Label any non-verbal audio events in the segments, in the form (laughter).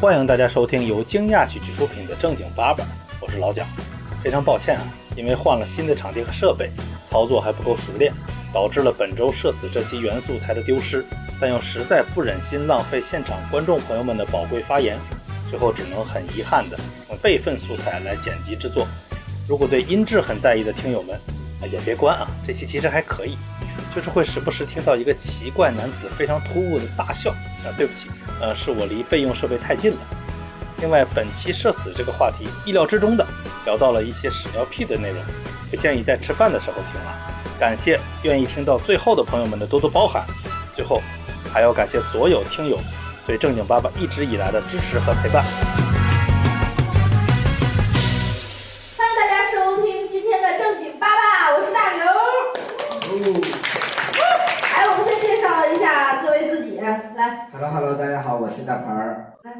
欢迎大家收听由惊讶喜剧出品的正经八百，我是老蒋。非常抱歉啊，因为换了新的场地和设备，操作还不够熟练，导致了本周社死这期原素材的丢失。但又实在不忍心浪费现场观众朋友们的宝贵发言，最后只能很遗憾的用备份素材来剪辑制作。如果对音质很在意的听友们，也别关啊，这期其实还可以，就是会时不时听到一个奇怪男子非常突兀的大笑啊，对不起，呃，是我离备用设备太近了。另外，本期社死这个话题意料之中的聊到了一些屎尿屁的内容，不建议在吃饭的时候听啊。感谢愿意听到最后的朋友们的多多包涵。最后。还要感谢所有听友对正经爸爸一直以来的支持和陪伴。来。Hello Hello，大家好，我是大盆儿。来。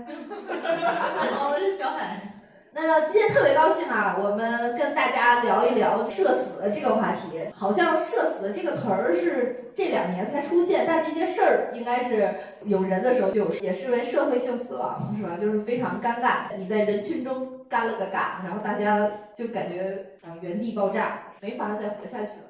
好，我是小海。那今天特别高兴啊，我们跟大家聊一聊社死这个话题。好像“社死”这个词儿是这两年才出现，但这些事儿应该是有人的时候就有，也视为社会性死亡，是吧？就是非常尴尬，你在人群中干了个尬，然后大家就感觉啊原地爆炸，没法再活下去了？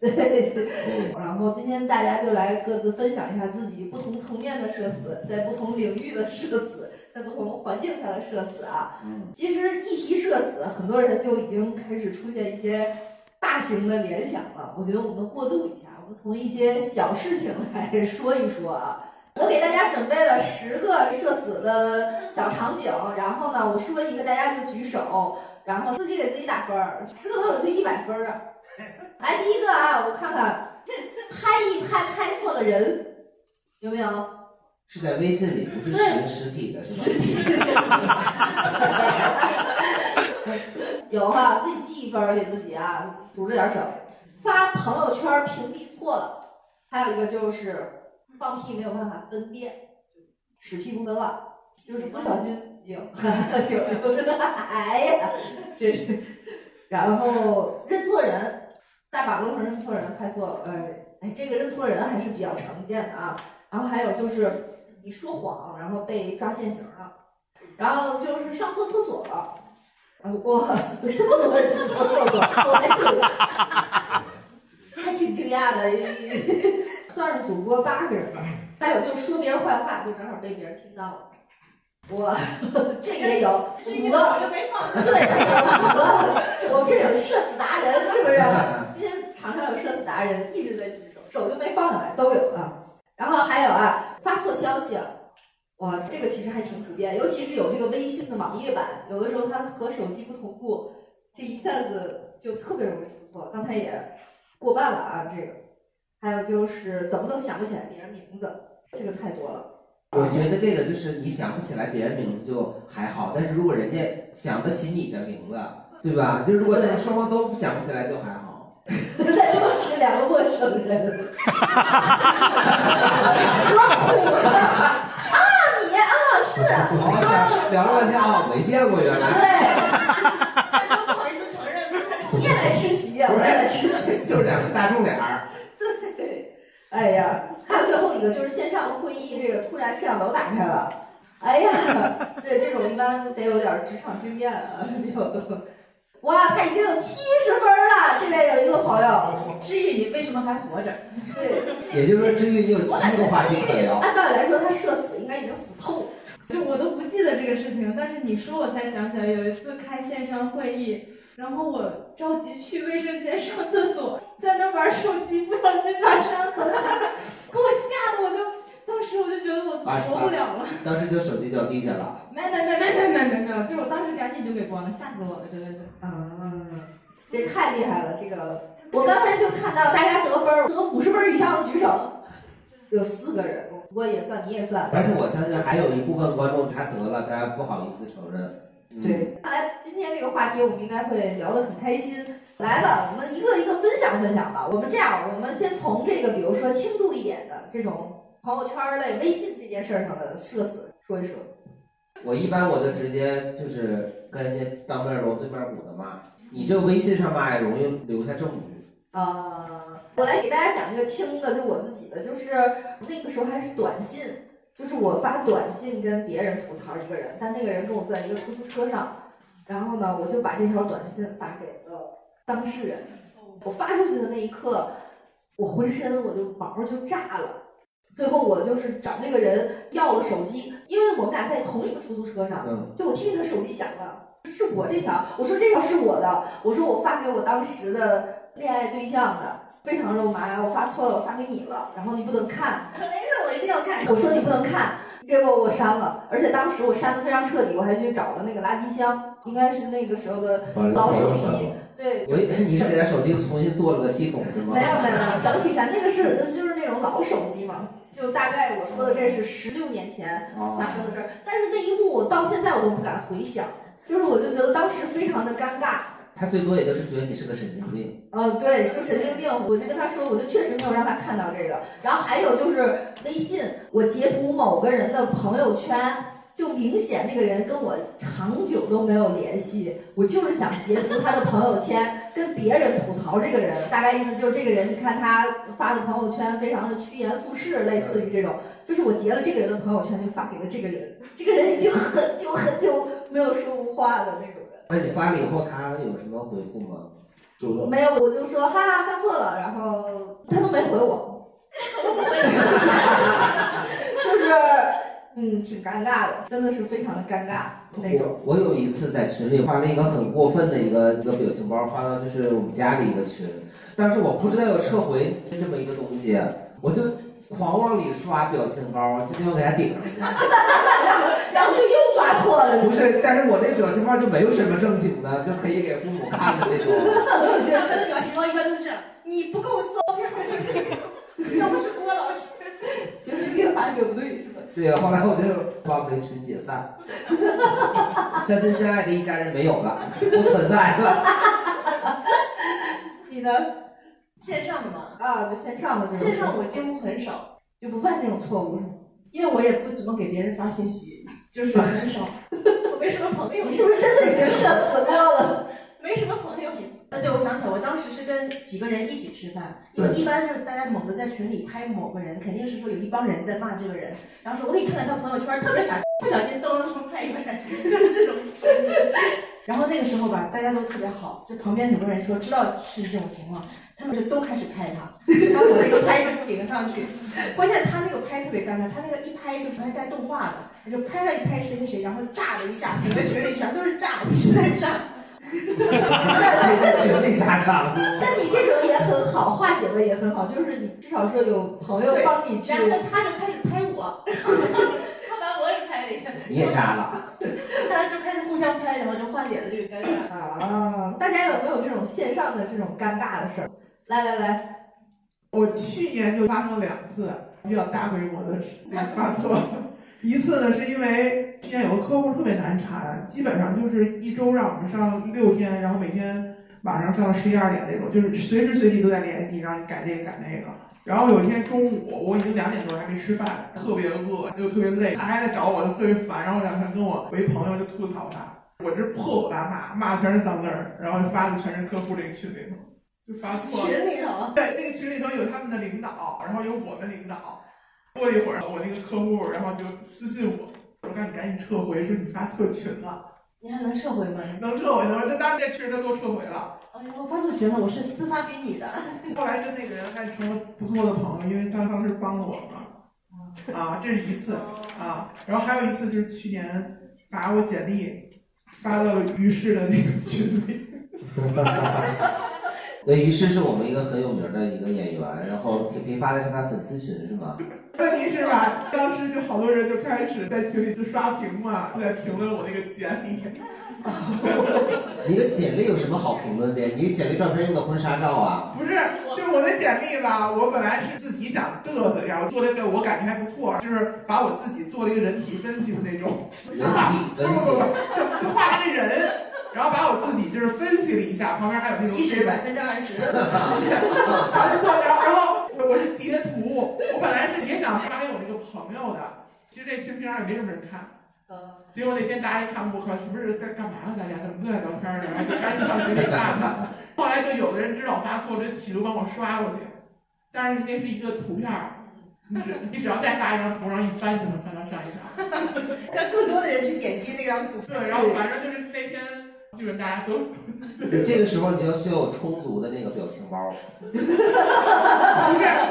(laughs) 对。然后今天大家就来各自分享一下自己不同层面的社死，在不同领域的社死。(laughs) 在不同环境下的社死啊，其实一提社死，很多人就已经开始出现一些大型的联想了。我觉得我们过渡一下，我们从一些小事情来说一说啊。我给大家准备了十个社死的小场景，然后呢，我说一个大家就举手，然后自己给自己打分儿，十个都有就一百分儿啊。来，第一个啊，我看看，拍一拍拍错了人，有没有？是在微信里，不是实实体的，是有哈，自己记一分给自己啊，数着点手。发朋友圈屏蔽错了，还有一个就是放屁没有办法分辨，屎屁不分了，就是不小心 (laughs) 有有有这个，哎呀，这是。然后认错人，大马路上认错人拍错了，哎，这个认错人还是比较常见的啊。然后还有就是。你说谎，然后被抓现行了，然后就是上错厕所了，我，这么多人上错厕所，还挺惊讶的，(laughs) 算是主播八个人吧。还有就是说别人坏话，就正好被别人听到了，哇，(laughs) 这也有五个，对，五个，(laughs) 我这有社死达人，是不是？今天场上有社死达人，一直在举手，手就没放下来，都有啊。然后还有啊，发错消息，哇，这个其实还挺普遍，尤其是有这个微信的网页版，有的时候它和手机不同步，这一下子就特别容易出错。刚才也过半了啊，这个。还有就是怎么都想不起来别人名字，这个太多了。我觉得这个就是你想不起来别人名字就还好，但是如果人家想得起你的名字，对吧？就如果双方都想不起来就还好。(laughs) 那就是两个陌生人。(laughs) 啊，你啊是。聊了半天啊，没见过原来。对。(laughs) 都不好意思承认。你也来吃席呀？我也来吃席。就两个大众脸儿。对。哎呀，还有最后一个就是线上会议，这个突然摄像头打开了。哎呀，(laughs) 对这种一般得有点职场经验啊，比较多。哇，他已经有七十分了！这边有一个朋友，治愈你为什么还活着？对，也就是说，治愈你有七个话题可聊。按道理来说，他社死应该已经死透了。就我都不记得这个事情，但是你说我才想起来，有一次开线上会议，然后我着急去卫生间上厕所，在那玩手机，不小心把摄像头给我吓得我就。当时我就觉得我活不了了，当时就手机掉地下了。没没没没没没没没，就是我当时赶紧就给关了，吓死我了，真的是。嗯，这太厉害了，这个我刚才就看到大家得分得五十分以上的举手，有四个人，我也算你也算。但是我相信还有一部分观众他得了，大家不好意思承认。对，看来今天这个话题我们应该会聊得很开心。来吧，我们一个一个分享分享吧。我们这样，我们先从这个，比如说轻度一点的这种。朋友圈类、微信这件事上的社死，说一说。我一般我就直接就是跟人家当面锣对面鼓的骂。你这微信上骂也容易留下证据。啊，我来给大家讲一个轻的，就我自己的，就是那个时候还是短信，就是我发短信跟别人吐槽一个人，但那个人跟我坐在一个出租车上，然后呢，我就把这条短信发给了当事人。我发出去的那一刻，我浑身我就毛就炸了。最后我就是找那个人要了手机，因为我们俩在同一个出租车上，嗯，就我听见他手机响了，是我这条，我说这条是我的，我说我发给我当时的恋爱对象的，非常肉麻，我发错了，我发给你了，然后你不能看，没事，我一定要看。我说你不能看，结果我删了，而且当时我删的非常彻底，我还去找了那个垃圾箱，应该是那个时候的老手机，对，我以为你是给他手机重新做了个系统是吗？没有没有没有，整体上那个是就是那种老手机嘛，就大概我说的这是十六年前哦发生的事儿，但是那一幕我到现在我都不敢回想，就是我就觉得当时非常的尴尬。他最多也就是觉得你是个神经病。嗯，对，就神经病，我就跟他说，我就确实没有让他看到这个。然后还有就是微信，我截图某个人的朋友圈，就明显那个人跟我长久都没有联系，我就是想截图他的朋友圈，跟别人吐槽这个人。大概意思就是这个人，你看他发的朋友圈非常的趋炎附势，类似于这种。就是我截了这个人的朋友圈，就发给了这个人，这个人已经很久很久没有说过话的那种人。那你发了以后，他有什么回复吗？没有，我就说哈哈发错了，然后他都没回我，(laughs) 就是嗯挺尴尬的，真的是非常的尴尬那种。我我有一次在群里发了一个很过分的一个一个表情包，发到就是我们家里一个群，但是我不知道有撤回这么一个东西，我就狂往里刷表情包，就希望给他顶上去。(laughs) (laughs) 然后就又发错了，不是，但是我这个表情包就没有什么正经的，就可以给父母看的那种。(laughs) 他的表情包一般都是你不够骚，要不就是那种，要不是郭老师。就是越发越不对，是吧？对呀、后来我就把我们这个群解散，(laughs) 相亲相爱的一家人没有了，不存在了。(laughs) 你呢？线上的吗，啊，就线上的这种，线上我几乎很少，就不犯这种错误。因为我也不怎么给别人发信息，就是很少，(laughs) 我没什么朋友。你是不是真的已经社死过了？没什么朋友。啊，对，我想起来，我当时是跟几个人一起吃饭，因为一般就是大家猛地在群里拍某个人，肯定是说有一帮人在骂这个人，然后说我给你看看他朋友圈，特别傻，不小心咚咚拍一拍，就是这种场景。(laughs) 然后那个时候吧，大家都特别好，就旁边很多人说知道是这种情况，他们就都开始拍他，(laughs) 他我那个拍就顶上去。关键他那个拍特别尴尬，他那个一拍就是还带动画的，他就拍了一拍谁谁谁，然后炸了一下，整个群里全都是炸，一直在炸。在群里炸场。但你这种也很好，化解的也很好，就是你至少说有朋友对帮你去然。后他就开始拍我，他把我也拍了一下，你也炸了，大家就开始互相拍，然后就化解了这个尴尬。啊，大家有没有这种线上的这种尴尬的事儿？来来来，我去年就发生了两次比较大规模的 (laughs) 发错，一次呢是因为之前有个客户特别难缠，基本上就是一周让我们上六天，然后每天晚上上到十一二点那种，就是随时随地都在联系，让你改这个改那个。然后有一天中午，我已经两点多还没吃饭，特别饿又特别累，他还在找我，就特别烦。然后我两天跟我为朋友就吐槽他，我这破口大骂，骂的全是脏字儿，然后发的全是客户这个群里头，就发错了。群里头，对，那个群里头有他们的领导，然后有我们领导。过了一会儿，我那个客户然后就私信我，我让你赶紧撤回，说你发错群了，你还能撤回吗？(laughs) 能撤回的吗？那当然这群他都撤回了。哎呦，我发错群了，我是私发给你的。后来跟那个人还成了不错的朋友，因为他当时帮了我嘛。啊，这是一次啊，然后还有一次就是去年把我简历发到了于适的那个群里。(laughs) 那于是是我们一个很有名的一个演员，然后铁皮发的是他粉丝群是吗？问题是吧，当时就好多人就开始在群里就刷屏嘛，在评论我那个简历。(laughs) 你的简历有什么好评论的？你简历照片用的婚纱照啊？不是，就是我的简历吧，我本来是自己想嘚瑟一下，我做了一个我感觉还不错，就是把我自己做了一个人体分析的那种，人体分析，(laughs) 就就画了个人，然后把我自己就是分析了一下，旁边还有那种七十百分之二十，(laughs) 然后然后我我是截图，我本来是也想发给我那个朋友的，其实这群平常也没什么人看。结果那天大家一看，我靠，什么是在干嘛呢？大家怎么都在聊天呢？赶紧上群里看看。(laughs) 后来就有的人知道我发错，就企图帮我刷过去，但是那是一个图片儿，你只你只要再发一张图，然后一翻就能翻到上一张。(laughs) 让更多的人去点击那张图。对，然后反正就是那天基本大家都。(laughs) 这个时候你就需要有充足的那个表情包。(laughs) 不是，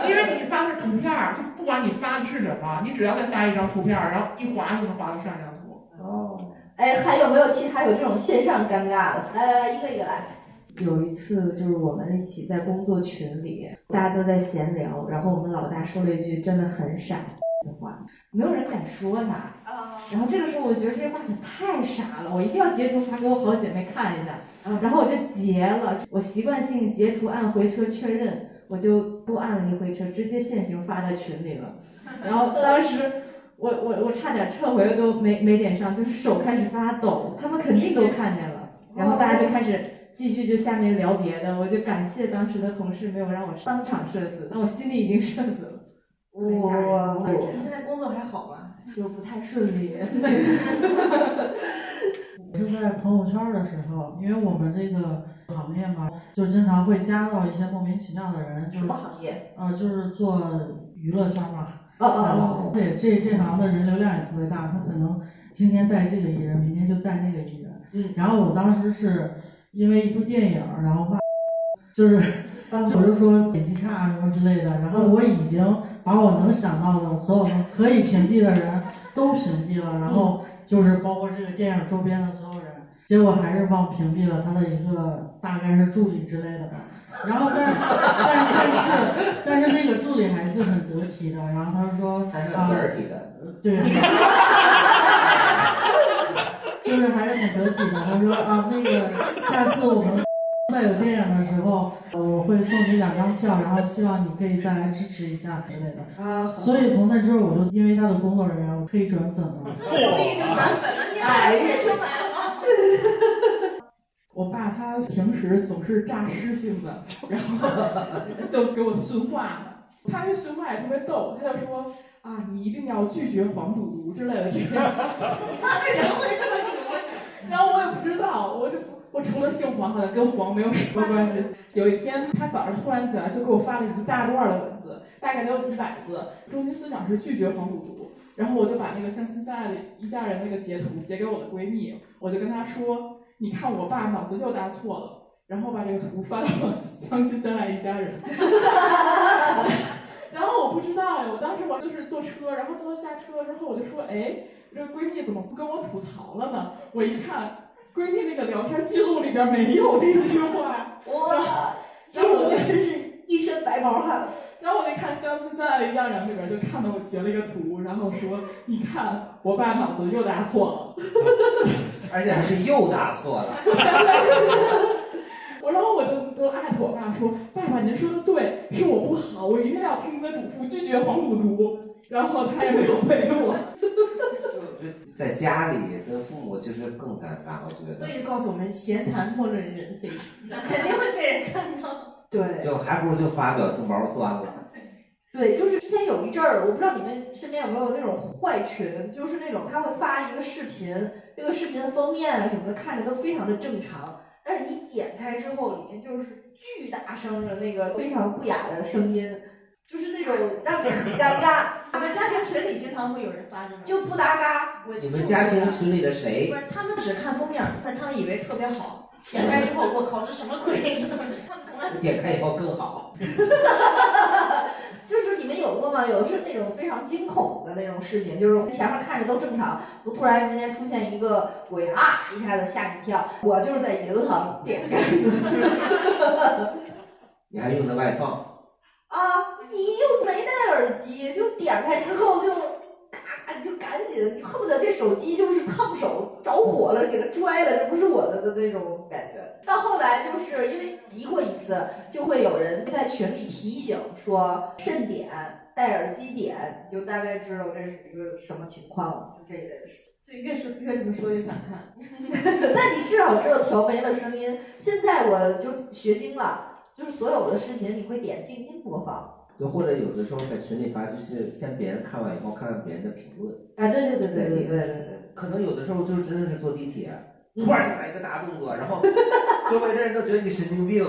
因为你发的是图片儿，就不管你发的是什么，你只要再发一张图片儿，然后一划就能划到上一张图。哦，哎，还有没有其他有这种线上尴尬的？来来来，一个一个来。有一次就是我们一起在工作群里，大家都在闲聊，然后我们老大说了一句真的很傻的话，没有人敢说他。然后这个时候我觉得这话可太傻了，我一定要截图发给我好姐妹看一下。然后我就截了，我习惯性截图按回车确认，我就多按了一回车，直接现行发在群里了。(laughs) 然后当时我我我差点撤回了都没没点上，就是手开始发抖，他们肯定都看见了。然后大家就开始继续就下面聊别的，我就感谢当时的同事没有让我当场社死，但我心里已经社死了。哇，你现在工作还好吧？就不太顺利。我 (laughs) 就在朋友圈的时候，因为我们这个行业嘛，就经常会加到一些莫名其妙的人。就是、什么行业？呃，就是做娱乐圈嘛。哦哦哦。对，这这行的人流量也特别大，他可能今天带这个艺人，明天就带那个艺人。嗯。然后我当时是因为一部电影，然后骂，就是，我 (laughs) 就说演技差什么之类的。然后我已经把我能想到的所有可以屏蔽的人都屏蔽了，然后。就是包括这个电影周边的所有人，结果还是忘屏蔽了他的一个大概是助理之类的吧。然后但是但是但是但是那个助理还是很得体的，然后他说还是很得体的，对，(laughs) 就是还是很得体的。他说啊，那个下次我们再有电影的时候，我会送你两张票，然后希望你可以再来支持一下之类的。啊，所以从那之后，我就因为他的工作人员，我可以转粉了。可以转粉了，你还别说买了。我爸他平时总是诈尸性的，然后就给我训话呢。他这训话也特别逗，他就说啊，你一定要拒绝黄赌毒之类的这些。你爸为什么会这么主？然后我也不知道，我这我除了姓黄，好像跟黄没有什么关系。有一天他早上突然起来就给我发了一大段的文字，大概得有几百字，中心思想是拒绝黄赌毒。然后我就把那个相亲相爱的一家人那个截图截给我的闺蜜，我就跟她说：“你看我爸脑子又搭错了。”然后把这个图发到相亲相爱一家人。(laughs) 然后我不知道呀，我当时我就是坐车，然后坐到下车之后，我就说：“哎，这个闺蜜怎么不跟我吐槽了呢？”我一看，闺蜜那个聊天记录里边没有这句话。哇，这我这真是一身白毛汗。然后我那看《相亲相爱的一家人》里边就看到我截了一个图，然后说：“你看，我爸脑子又搭错了，(laughs) 而且还是又搭错了。(laughs) ”我然后我就就艾特我爸说：“爸爸，您说的对，是我不好，我一定要听您的嘱咐，拒绝黄赌毒。”然后他也没有回我。在家里跟父母其实更尴尬，我觉得。所以告诉我们，闲谈莫论人非，(laughs) 肯定会被人看到。对，就还不如就发表情包算了。对，就是之前有一阵儿，我不知道你们身边有没有那种坏群，就是那种他会发一个视频，这个视频的封面啊什么的看着都非常的正常，但是你点开之后，里面就是巨大声的那个非常不雅的声音，就是那种让你很尴尬。(laughs) 我们家庭群里经常会有人发这种，就不搭嘎。我你们家庭群里的谁不？是，他们只看封面，但是他们以为特别好。点开之后，我靠，这什么鬼？(laughs) 他们从来点开以后更好。(laughs) 就是你们有过吗？有的是那种非常惊恐的那种视频，就是前面看着都正常，突然之间出现一个鬼啊，一下子吓你一跳。我就是在银行点开的。你还用的外放？啊，你又没戴耳机，就点开之后就咔，你就赶紧，你恨不得这手机就是烫手着火了，给它拽了，这不是我的的那种感觉。到后来就是因为急过一次，就会有人在群里提醒说慎点，戴耳机点，你就大概知道这是一个什么情况了，就这一类的事。对，越是越这么说越想看。(laughs) 但你至少知道调没了声音。现在我就学精了，就是所有的视频你会点静音播放。就或者有的时候在群里发，就是先别人看完以后，看看别人的评论。哎，对对对对对对对。可能有的时候就是真的是坐地铁，突然就来一个大动作，然后周围的人都觉得你神经病，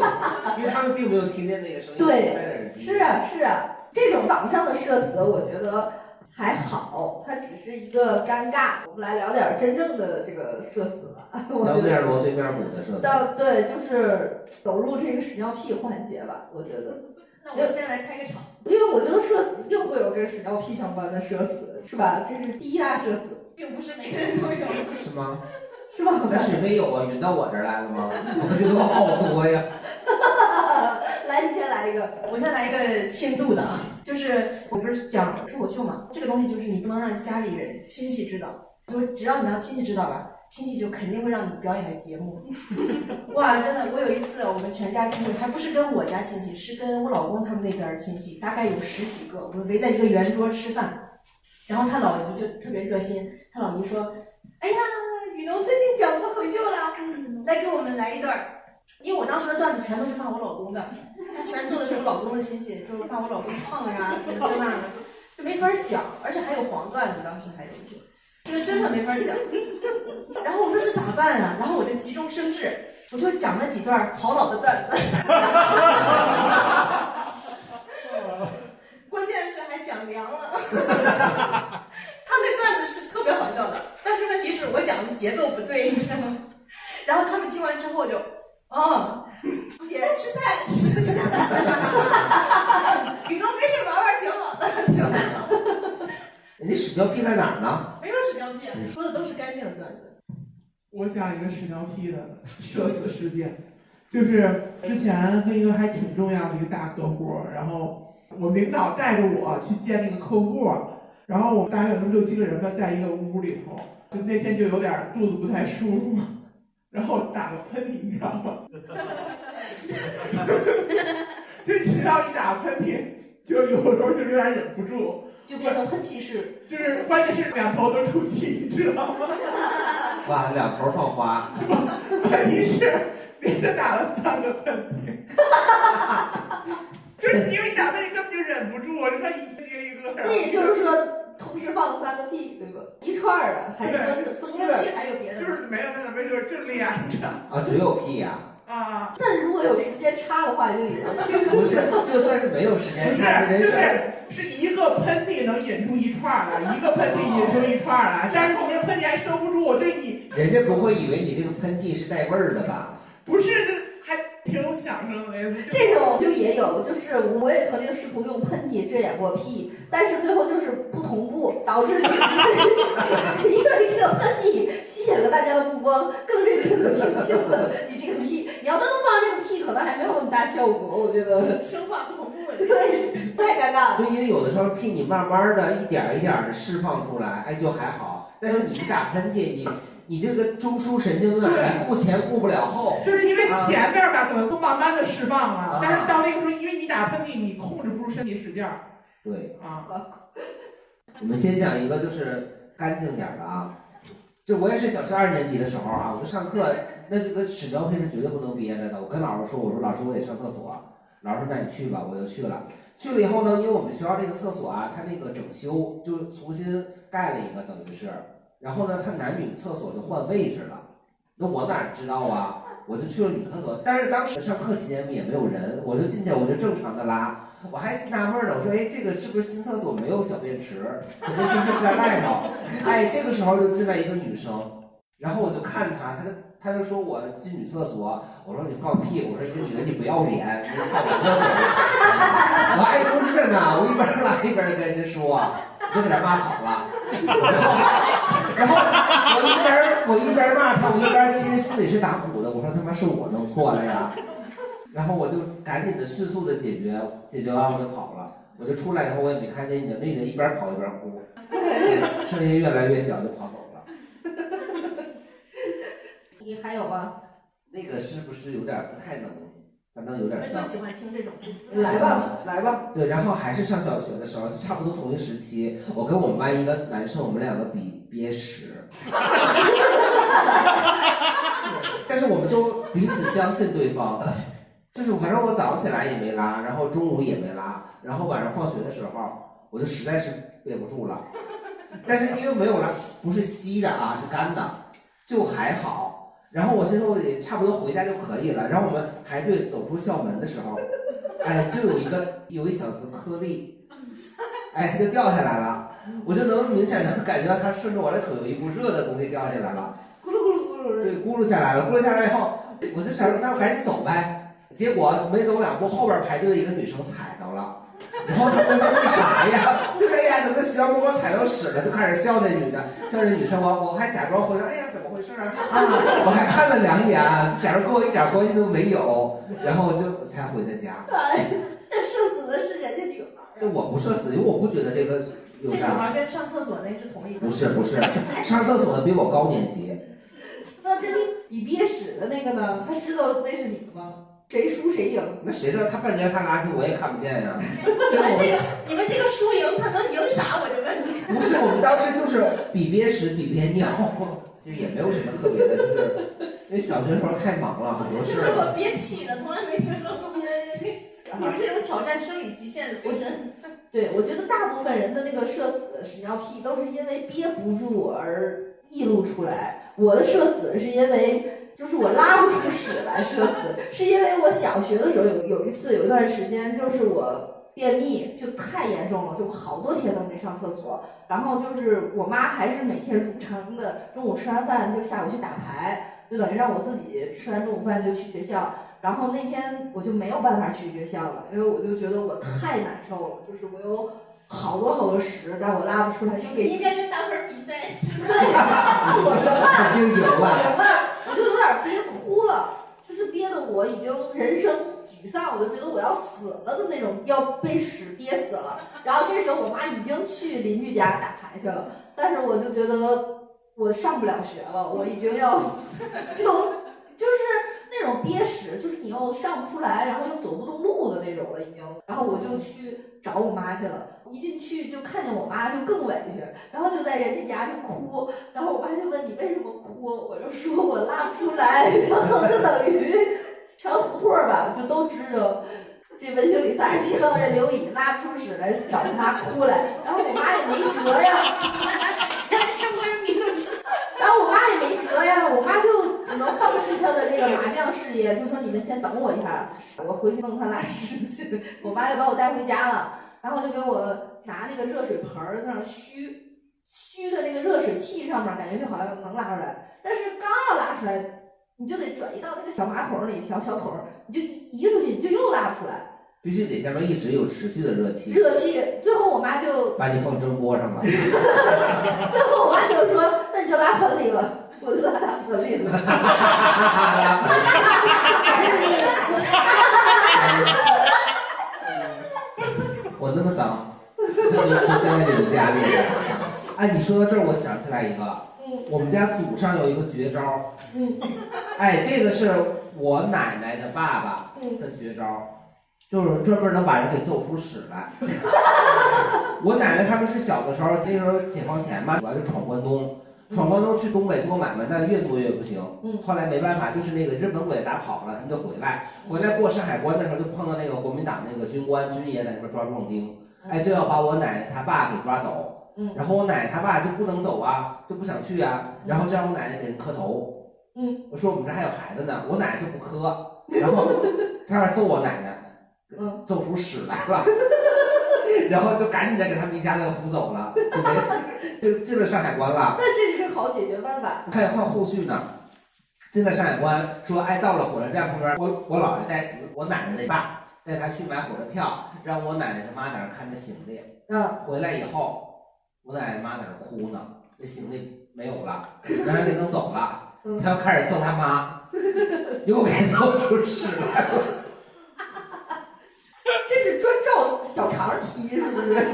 因为他们并没有听见那个声音。对，是啊是啊，这种网上的社死，我觉得。还好，它只是一个尴尬。我们来聊点真正的这个社死吧。(laughs) 我当面锣对面鼓的社死。到对，就是走入这个屎尿屁环节吧。我觉得，那我先来开个场，因为我觉得社死一定会有跟屎尿屁相关的社死，是吧？这是第一大社死，并不是每个人都有。是吗？是吗？那史飞有啊，匀到我这儿来了吗？我觉得好多呀。(laughs) 来，你先来一个。我先来一个轻度的啊，就是我不是讲脱口秀嘛，这个东西就是你不能让家里人、亲戚知道，就是只要你让亲戚知道吧，亲戚就肯定会让你表演个节目。(laughs) 哇，真的，我有一次我们全家亲戚，还不是跟我家亲戚，是跟我老公他们那边儿亲戚，大概有十几个，我们围在一个圆桌吃饭，然后他老姨就特别热心，他老姨说：“哎呀，雨农最近讲脱口秀了，来给我们来一段儿。”因为我当时的段子全都是骂我老公的，他全做的是我老公的亲戚，就是骂我老公胖呀什么这那的，就没法讲，而且还有黄段子，当时还有一些，这个真的没法讲。然后我说这咋办呀？然后我就急中生智，我就讲了几段好老的段子，(laughs) 关键是还讲凉了。他那段子是特别好笑的，但是问题是我讲的节奏不对，你知道吗？然后他们听完之后就。哦，姐吃菜吃菜，雨中没事玩玩挺好的，挺好的。你屎尿屁在哪儿呢？没有屎尿屁，说的都是干净的段子。我讲一个屎尿屁的社死事件，就是之前跟一个还挺重要的一个大客户，然后我领导带着我去见那个客户，然后我们大概有那么六七个人吧，在一个屋里头，就那天就有点肚子不太舒服。然后打个喷嚏，你知道吗？(laughs) 就你知道，一打喷嚏，就有时候就有点忍不住，就变成喷气式。就是关键是两头都出气，你知道吗？哇，两头放花。问题是连着打了三个喷嚏，(laughs) 就是因为打喷嚏根本就忍不住，就他一接一个。那也就是说。同时放了三个屁，对吧？一串儿的，还是分除了屁还有别的？就是没有那个，没有就连着。啊，只有屁呀！啊。那如果有时间差的话，就引不是，就算是没有时间差，不是，就是是一个喷嚏能引出一串来，一个喷嚏引出一串来，但是你那喷嚏还收不住，就是你。人家不会以为你这个喷嚏是带味儿的吧？不是，这还挺有响声的。这种就也有，就是我也曾经试图用喷嚏遮掩过屁。但是最后就是不同步，导致 (laughs) 因为这个喷嚏吸引了大家的目光，更认真的听清了你这个屁。你要单独放这个屁，可能还没有那么大效果。我觉得生化不同步，对，太尴尬了。对，因为有的时候屁你慢慢的一点一点的释放出来，哎就还好。但是你一打喷嚏，你你这个中枢神经啊，你顾前顾不了后。就是因为前面吧，可能都慢慢的释放了，但是到那个时候，因为你打喷嚏，你控制不住身体使劲儿。对啊，我们先讲一个就是干净点的啊，就我也是小学二年级的时候啊，我就上课，那这个屎尿屁是绝对不能憋着的。我跟老师说，我说老师我得上厕所，老师说那你去吧，我就去了。去了以后呢，因为我们学校这个厕所啊，它那个整修就重新盖了一个，等于是，然后呢，他男女厕所就换位置了。那我哪知道啊？我就去了女厕所，但是当时上课期间也没有人，我就进去，我就正常的拉。我还纳闷呢，我说，哎，这个是不是新厕所没有小便池？小便池是在外头。哎，这个时候就进来一个女生，然后我就看她，她就她就说我进女厕所，我说你放屁，我说一个女的你不要脸，你上我厕所。(laughs) 我还不是呢，我一边拉一边跟人家说，就给她骂跑了。(laughs) 然后我一边我一边骂他，我一边其实心里是打鼓的，我说他妈是我弄错了呀。然后我就赶紧的、迅速的解决，解决完我就跑了。我就出来以后，我也没看见你，那个一边跑一边哭，声音越来越小，就跑走了。你还有吗？那个是不是有点不太能？反正有点。我就喜欢听这种。来吧，来吧。对，然后还是上小学的时候，就差不多同一时期，我跟我们班一个男生，我们两个比憋屎。(laughs) 但是我们都彼此相信对方。就是反正我早上起来也没拉，然后中午也没拉，然后晚上放学的时候，我就实在是憋不住了。但是因为没有拉，不是稀的啊，是干的，就还好。然后我现在我也差不多回家就可以了。然后我们排队走出校门的时候，(laughs) 哎，就有一个有一小个颗粒哎，它就掉下来了，我就能明显的感觉到它顺着我的腿有一股热的东西掉下来了，咕噜咕噜咕噜。对，咕噜下来了，咕噜下来以后，我就想那我赶紧走呗，结果没走两步，后边排队的一个女生踩到了。然后他们为啥呀？对哎呀，怎么小木给我踩到屎了？就开始笑那女的，笑这女生。我我还假装回来，哎呀，怎么回事啊？啊，我还看了两眼，假装跟我一点关系都没有，然后就才回的家。哎，这社死的是人家女孩。这我不社死，因为我不觉得这个有这女啥。孩跟上厕所那是同一个。不是不是，上厕所的比我高年级。那跟你比憋屎的那个呢？他知道那是你吗？谁输谁赢？那谁知道他半截他拉稀我也看不见呀。你们这个你们这个输赢，他能赢啥？我就问你。不是，我们当时就是比憋屎比憋尿，就也没有什么特别的，就是因为小学时候太忙了，很多事儿。这是我憋气的，从来没听说过憋。(laughs) 你们这种挑战生理极限的精神。(laughs) 对，我觉得大部分人的那个社死屎尿屁都是因为憋不住而溢露出来。我的社死是因为就是我拉不出屎来社死，是因为我小学的时候有有一次有一段时间就是我便秘就太严重了，就好多天都没上厕所。然后就是我妈还是每天如常的中午吃完饭就下午去打牌，就等于让我自己吃完中午饭就去学校。然后那天我就没有办法去学校了，因为我就觉得我太难受了，就是我有好多好多屎，但我拉不出来，就给应该跟大盆比赛。对，我赢了，肯定赢了，我就有点憋哭了，就是憋得我已经人生沮丧，我就觉得我要死了的那种，要被屎憋死了。然后这时候我妈已经去邻居家打牌去了，但是我就觉得我上不了学了，我已经要就就是。那种憋屎，就是你又上不出来，然后又走不动路的那种了，已经。然后我就去找我妈去了，一进去就看见我妈就更委屈，然后就在人家家就哭，然后我妈就问你为什么哭，我就说我拉不出来，然后就等于全胡同儿吧，就都知道这文兴里三十七号这刘乙拉不出屎来找他妈哭来，然后我妈也没辙呀。(laughs) 现在全国人民都知道。然后我妈也没辙呀，我妈就只能放弃她的这个麻将事业，就说你们先等我一下，我回去弄她拉屎去。我妈就把我带回家了，然后就给我拿那个热水盆儿在那儿虚，虚的那个热水器上面，感觉就好像能拉出来，但是刚要拉出来，你就得转移到那个小马桶里，小小桶儿，你就移出去，你就又拉不出来。必须得下面一直有持续的热气。热气，最后我妈就把你放蒸锅上了。(laughs) 最后我妈就说：“那你就拉盆里吧。”我就拉大盆里了。(laughs) 我那么脏，那你出现在你们家里。哎，你说到这儿，我想起来一个，嗯，我们家祖上有一个绝招，嗯，哎，这个是我奶奶的爸爸的绝招。就是专门能把人给揍出屎来。(laughs) 我奶奶他们是小的时候，那时候解放前嘛，主要就闯关东，闯关东去东北做买卖，但越做越不行。嗯。后来没办法，就是那个日本鬼打跑了，他们就回来。回来过山海关的时候，就碰到那个国民党那个军官军爷在那边抓壮丁，哎，就要把我奶奶他爸给抓走。嗯。然后我奶奶他爸就不能走啊，就不想去啊，然后就让我奶奶给人磕头。嗯。我说我们这还有孩子呢，我奶奶就不磕，然后他那揍我奶奶。嗯，揍出屎来了，(laughs) (laughs) 然后就赶紧的给他们一家给轰走了，就没就进了上海关了。(laughs) 那这是个好解决办法。还有换后续呢，进了上海关，说哎到了火车站旁边，我我姥爷带我奶奶那爸带他去买火车票，让我奶奶他妈在那看着行李。嗯。回来以后，我奶奶妈在那哭呢，这行李没有了，让人给弄走了，他要开始揍他妈，又给揍出事来了。这是专照小肠踢，是不是？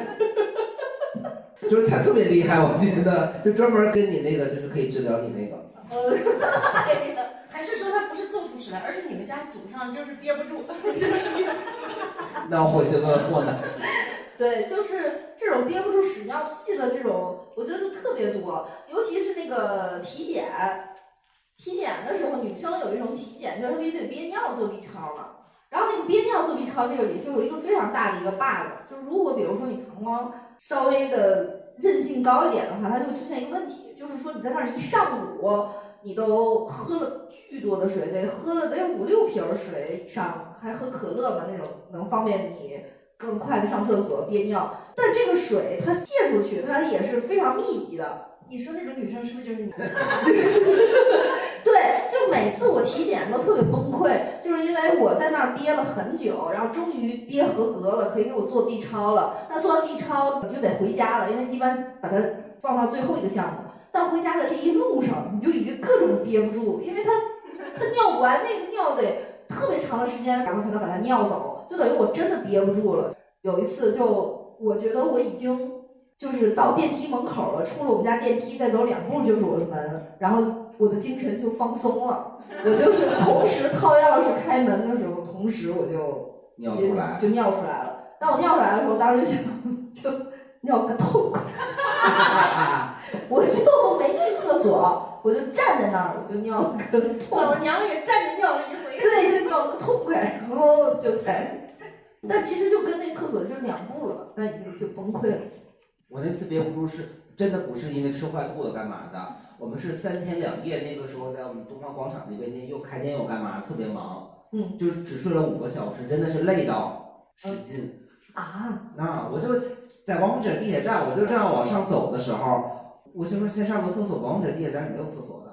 (laughs) 就是他特别厉害，我觉得就专门跟你那个，就是可以治疗你那个。(laughs) 还是说他不是做出屎来，而是你们家祖上就是憋不住，就是憋。(laughs) 那我回去问问呢。对，就是这种憋不住屎尿屁的这种，我觉得特别多，尤其是那个体检，体检的时候，女生有一种体检就是必须得憋尿做 B 超嘛。然后那个憋尿做 B 超，这个里就有一个非常大的一个 bug，就如果比如说你膀胱稍微的韧性高一点的话，它就会出现一个问题，就是说你在那儿一上午，你都喝了巨多的水，得喝了得五六瓶水上，还喝可乐嘛那种能方便你更快的上厕所憋尿，但这个水它泄出去，它也是非常密集的。你说那种女生是不是就是你？(laughs) 就每次我体检都特别崩溃，(laughs) 就是因为我在那儿憋了很久，然后终于憋合格了，可以给我做 B 超了。那做完 B 超就得回家了，因为一般把它放到最后一个项目。到回家的这一路上，你就已经各种憋不住，因为它它尿不完，那个尿得特别长的时间，然后才能把它尿走，就等于我真的憋不住了。有一次就我觉得我已经。就是到电梯门口了，出了我们家电梯，再走两步就是我的门，然后我的精神就放松了，我就是同时掏钥匙开门的时候，同时我就 (laughs) 尿出来，就尿出来了。当我尿出来的时候，当时就想就尿个痛快，我就没去厕所，我就站在那儿，我就尿了个痛快。老娘也站着尿了一回。对，就尿了个痛快，然后就才，但其实就跟那厕所就两步了，那已经就崩溃了。我那次憋不住是真的不是因为吃坏肚子干嘛的，我们是三天两夜，那个时候在我们东方广场那边，那又开店又干嘛，特别忙，嗯，就是只睡了五个小时，真的是累到使劲啊。那我就在王府井地铁站，我就这样往上走的时候，我就说先上个厕所。王府井地铁站是没有厕所的，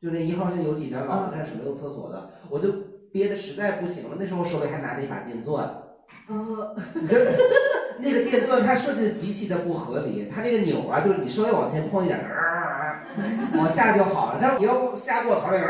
就那一号线有几站老的站是没有厕所的，我就憋的实在不行了，那时候手里还拿着一把电钻。呃，你这那个电钻它设计的极其的不合理，它这个钮啊，就是你稍微往前碰一点，往下就好了。但是你要下过头来，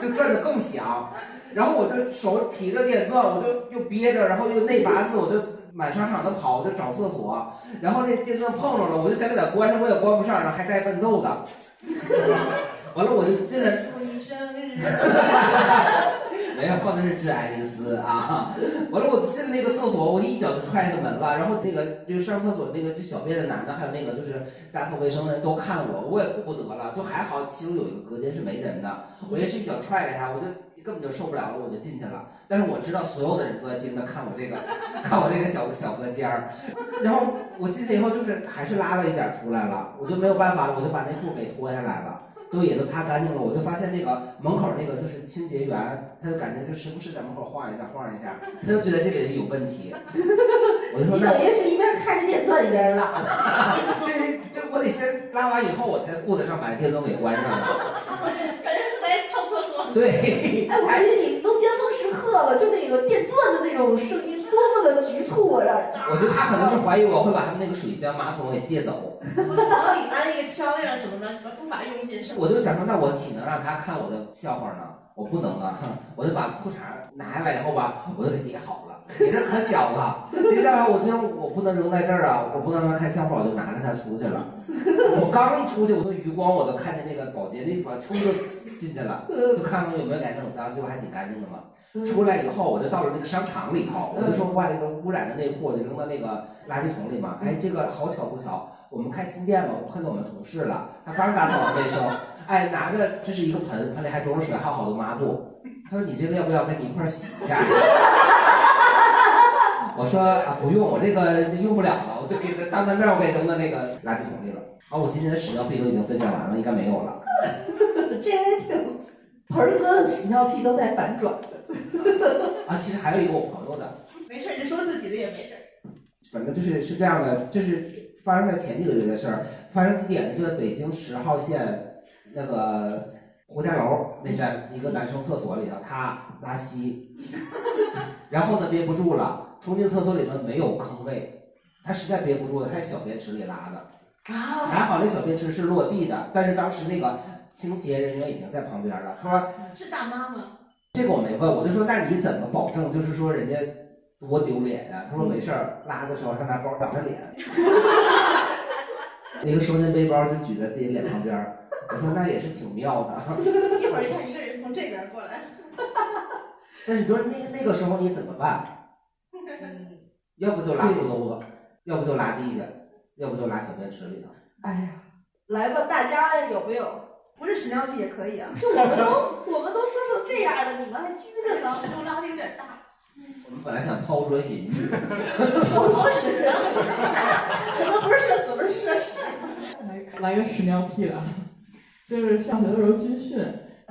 就转的更响。然后我就手提着电钻，我就又憋着，然后又内八字，我就满商场的跑，我就找厕所。然后那电钻碰着了，我就想给它关上，我也关不上，然后还带伴奏的。(laughs) 完了我就进来。祝你生日。(laughs) 没有，放的是致爱丽丝啊！(laughs) 完了，我进那个厕所，我一脚就踹开门了。然后那个就上厕所那个就小便的男的，还有那个就是打扫卫生的人都看我，我也顾不得了，就还好，其中有一个隔间是没人的，我也是一脚踹开他，我就根本就受不了了，我就进去了。但是我知道所有的人都在盯着看我这个，(laughs) 看我这个小小隔间儿。然后我进去以后就是还是拉了一点出来了，我就没有办法了，我就把内裤给脱下来了。都也都擦干净了，我就发现那个门口那个就是清洁员，他就感觉就时不时在门口晃一下晃一下，(laughs) 他就觉得这个人有问题。(laughs) 我就说那肯定是一边看着电钻一边拉。(laughs) 这这我得先拉完以后，我才顾得上把电钻给关上。感觉是来撬厕所。对。哎，我感觉你就那个电钻的那种声音多么的局促啊！让人。我觉得他可能是怀疑我会把他们那个水箱马桶给卸走。往里安一个枪呀什么的，什么不法用心。我就想说，那我岂能让他看我的笑话呢？我不能啊！我就把裤衩拿下来以后吧，我就给叠好了，叠的可小了。叠下来，我就我不能扔在这儿啊，我不能让他看笑话，我就拿着它出去了。我刚一出去，我的余光我都看见那个保洁那把冲就进去了，就看看有没有给弄脏，结果还挺干净的嘛。出来以后，我就到了那个商场里头，我就说把这个污染的内裤就扔到那个垃圾桶里嘛。哎，这个好巧不巧，我们开新店嘛，我碰到我们同事了，他刚打扫完卫生，哎，拿着这是一个盆，盆里还装着水，还有好多抹布。(laughs) 他说你这个要不要跟你一块儿洗一下？(laughs) 我说啊不用，我这个用不了了，我就给他当着面我给扔到那个垃圾桶里了。啊，我今天的屎尿屁都已经分享完了，应该没有了。(laughs) 这还挺，盆儿哥的屎尿屁都在反转。啊，其实还有一个我朋友的。没事，你说自己的也没事。反正就是是这样的，这是发生在前几个月的事儿。发生地点呢就在北京十号线那个胡家楼那站一个男生厕所里头，他拉稀，然后呢憋不住了，冲进厕所里头没有坑位，他实在憋不住了，他在小便池里拉的。啊，还好那小便池是落地的，但是当时那个清洁人员已经在旁边了。他说是大妈吗？这个我没问，我就说那你怎么保证？就是说人家多丢脸呀、他说没事儿，拉的时候他拿包挡着脸，(laughs) 一个双肩背包就举在自己脸旁边儿。我说那也是挺妙的。(laughs) 一会儿你看一个人从这边过来，(laughs) 但是你说那那个时候你怎么办？(laughs) 要不就拉裤兜子，要不就拉地下，要不就拉小便池里头。哎呀，来吧，大家有没有？不是屎尿屁也可以啊。就我们都我们都说成这样了，你们还拘着呢？尺度拉的有点大。我们本来想抛砖引玉，不是啊，我们不是社死，不是社死。来来个屎尿屁的，就是上学的时候军训，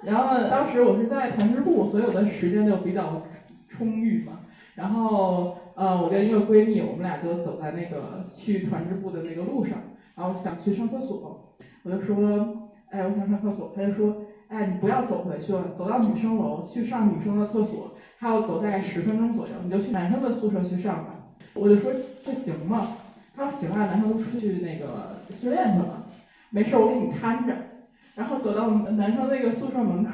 然后当时我是在团支部，所以我的时间就比较充裕嘛。然后呃，我跟一个闺蜜，我们俩就走在那个去团支部的那个路上，然后想去上厕所，我就说，哎，我想上厕所，她就说，哎，你不要走回去了，走到女生楼去上女生的厕所，还要走大概十分钟左右，你就去男生的宿舍去上吧。我就说这行吗？她说行啊，男生都出去那个训练去了，没事，我给你看着。然后走到我们男生那个宿舍门口，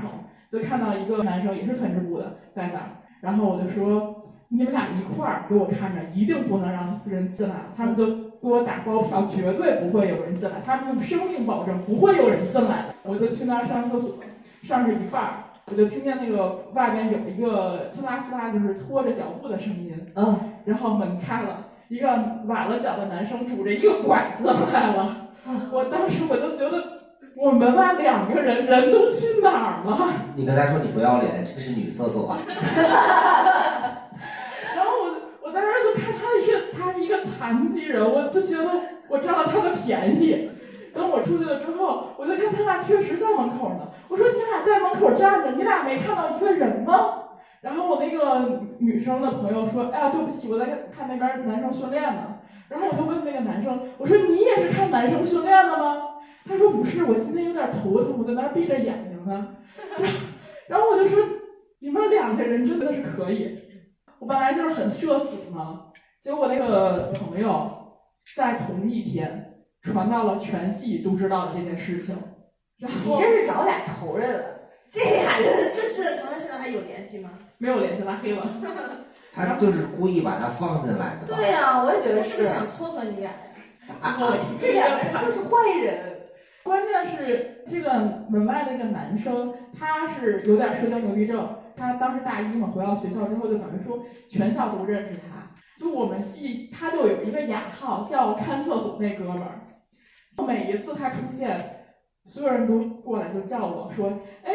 就看到一个男生也是团支部的在那儿，然后我就说。你们俩一块儿给我看着，一定不能让人进来。他们都给我打包票，绝对不会有人进来。他们用生命保证，不会有人进来。我就去那儿上厕所，上着一半儿，我就听见那个外边有一个呲啦呲啦，就是拖着脚步的声音。嗯，然后门开了，一个崴了脚的男生拄着一个拐子来了。我当时我就觉得，我门外两个人，人都去哪儿了？你跟他说你不要脸，这是女厕所。(laughs) 然后我我当时就看他一个他是一个残疾人，我就觉得我占了他的便宜。等我出去了之后，我就看他俩确实在门口呢。我说你俩在门口站着，你俩没看到一个人吗？然后我那个女生的朋友说，哎呀，对不起，我在看那边男生训练呢。然后我就问那个男生，我说你也是看男生训练的吗？他说不是，我今天有点头疼，我在那儿闭着眼睛呢。(laughs) 然后我就说，你们两个人真的是可以。我本来就是很社死嘛，结果那个朋友在同一天传到了全系都知道的这件事情。然后你这是找俩仇人了，这俩人这是他们现在还有联系吗？没有联系，拉黑了。(laughs) 他就是故意把他放进来的。对呀，我也觉得是不是想撮合你俩？撮合这两个人就是坏人。关键是这个门外那个男生，他是有点社交牛逼症。他当时大一嘛，回到学校之后就等于说全校都认识他。就我们系，他就有一个雅号叫看厕所那哥们儿。每一次他出现，所有人都过来就叫我说：“哎，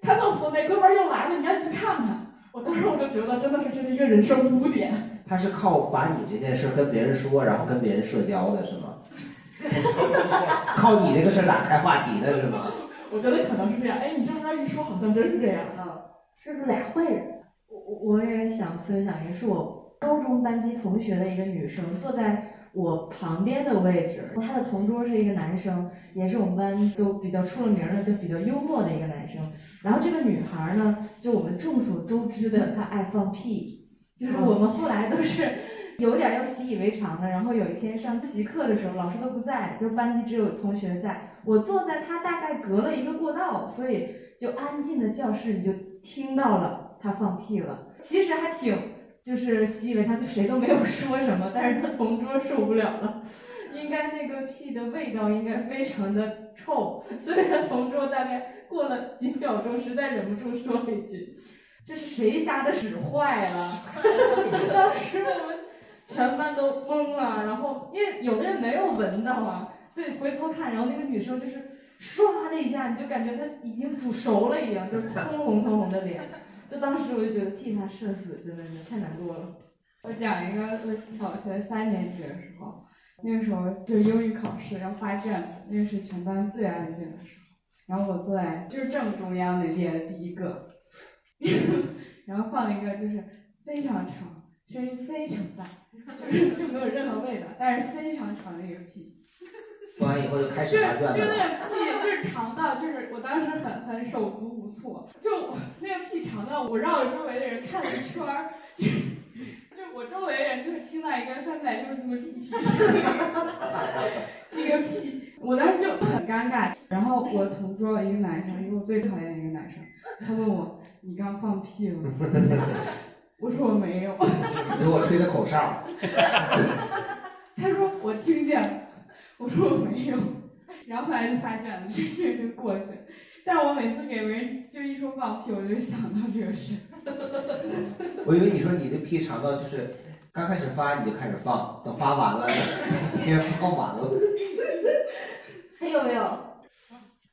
看厕所那哥们儿又来了，你赶紧去看看。”我当时我就觉得真的是这是一个人生污点。他是靠把你这件事跟别人说，然后跟别人社交的是吗？(laughs) 靠你这个事儿打开话题的是吗？我觉得可能是这样。哎，你这么一说，好像真是这样。嗯。这是俩坏人。我我我也想分享一个，是我高中班级同学的一个女生，坐在我旁边的位置。她的同桌是一个男生，也是我们班都比较出了名的，就比较幽默的一个男生。然后这个女孩呢，就我们众所周知的，她爱放屁，就是我们后来都是有点要习以为常的。然后有一天上自习课的时候，老师都不在，就班级只有同学在，我坐在他大概隔了一个过道，所以就安静的教室你就。听到了他放屁了，其实还挺就是习以为常，就谁都没有说什么，但是他同桌受不了了，应该那个屁的味道应该非常的臭，所以他同桌大概过了几秒钟，实在忍不住说了一句：“这是谁家的屎坏了？” (laughs) 当时我们全班都懵了，然后因为有的人没有闻到啊，所以回头看，然后那个女生就是。唰的一下，你就感觉她已经煮熟了一样，就通红通红的脸。就当时我就觉得替他社死，真的是太难过了。我讲一个我小学三年级的时候，那个时候就英语考试要发卷子，那个是全班最安静的时候。然后我坐在就是正中央那列的第一个，(laughs) 然后放了一个就是非常长、声音非常大，就是就没有任何味道，但是非常长的一个屁。完以后就开始发卷子。就那个屁，就是长到，就是我当时很很手足无措。就那个屁长到，我绕着周围的人看了一圈儿，就就我周围人就是听到一个三百六十度立体声，一个屁，我当时就很尴尬。然后我同桌一个男生，因为我最讨厌的一个男生，他问我：“你刚放屁了？”我说：“我没有。”给我吹的口哨。(laughs) 他说：“我听见了。”我说我没有，然后后来就发展了，这事情就过去了。但我每次给别人就一说放屁，我就想到这个事。(laughs) 我以为你说你的屁长到就是刚开始发你就开始放，等发完了你也放完了。(laughs) 还有没有？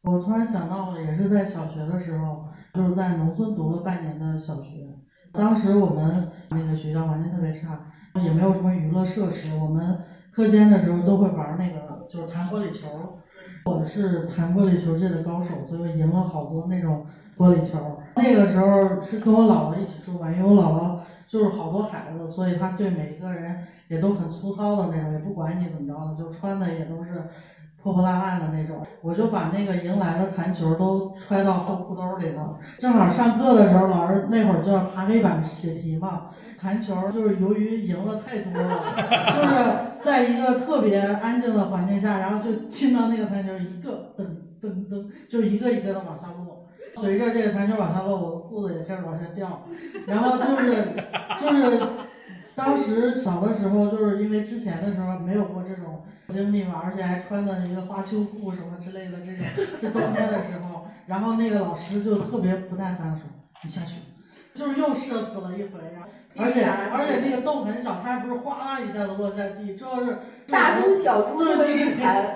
我突然想到了，也是在小学的时候，就是在农村读了半年的小学。当时我们那个学校环境特别差，也没有什么娱乐设施，我们课间的时候都会玩那个。就是弹玻璃球，我是弹玻璃球界的高手，所以赢了好多那种玻璃球。那个时候是跟我姥姥一起住吧，因为我姥姥就是好多孩子，所以他对每一个人也都很粗糙的那种，也不管你怎么着的，就穿的也都是破破烂烂的那种。我就把那个迎来的弹球都揣到后裤兜里头。正好上课的时候，老师那会儿就要爬黑板写题嘛，弹球就是由于赢了太多了，就是在一个特别安静的环境下，然后就听到那个弹球一个噔噔噔，就一个一个的往下落。随着这个弹球往下落，我的裤子也开始往下掉，然后就是就是当时小的时候，就是因为之前的时候没有过这种经历嘛，而且还穿的一个花秋裤什么之类的这种，冬天的时候，然后那个老师就特别不耐烦地说：“你下去。”就是又射死了一回，然后而且而且那个洞很小，它还不是哗啦一下子落在地，主要是大猪小猪对对对，盘，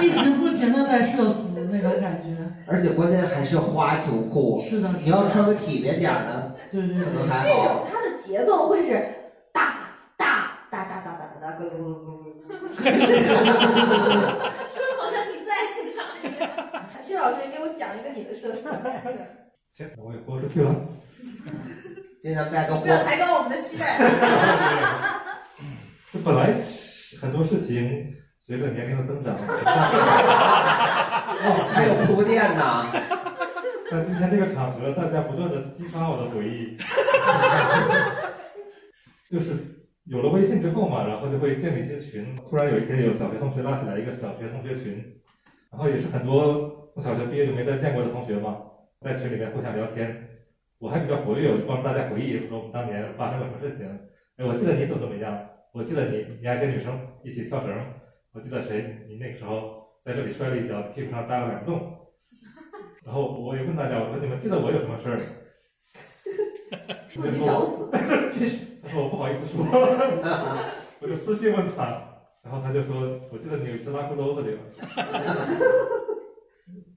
一直不停的在射死那种感觉。而且关键还是花球裤，是的，你要穿个体面点的，对对可能还这种。它的节奏会是大大大大大大大大咕噜咕噜咕噜咕噜。说的好像你在现场一样。薛老师给我讲一个你的社死。行，我也豁出去了。今天咱们大家都不要抬高我们的期待。(laughs) 这本来很多事情随着年龄的增长，哇，(laughs) 还有铺垫呢。但今天这个场合，大家不断的激发我的回忆，(laughs) 就是有了微信之后嘛，然后就会建立一些群。突然有一天，有小学同学拉起来一个小学同学群，然后也是很多从小学毕业就没再见过的同学嘛，在群里面互相聊天。我还比较活跃，我就帮助大家回忆说我们当年发生过什么事情。哎，我记得你怎么怎么样，我记得你你还跟女生一起跳绳，我记得谁你那个时候在这里摔了一跤，屁股上扎了两个洞。(laughs) 然后我也问大家，我说你们记得我有什么事儿？(laughs) 自己找死。他说我不好意思说，我就私信问他，然后他就说，我记得你有一次拉裤兜子里了。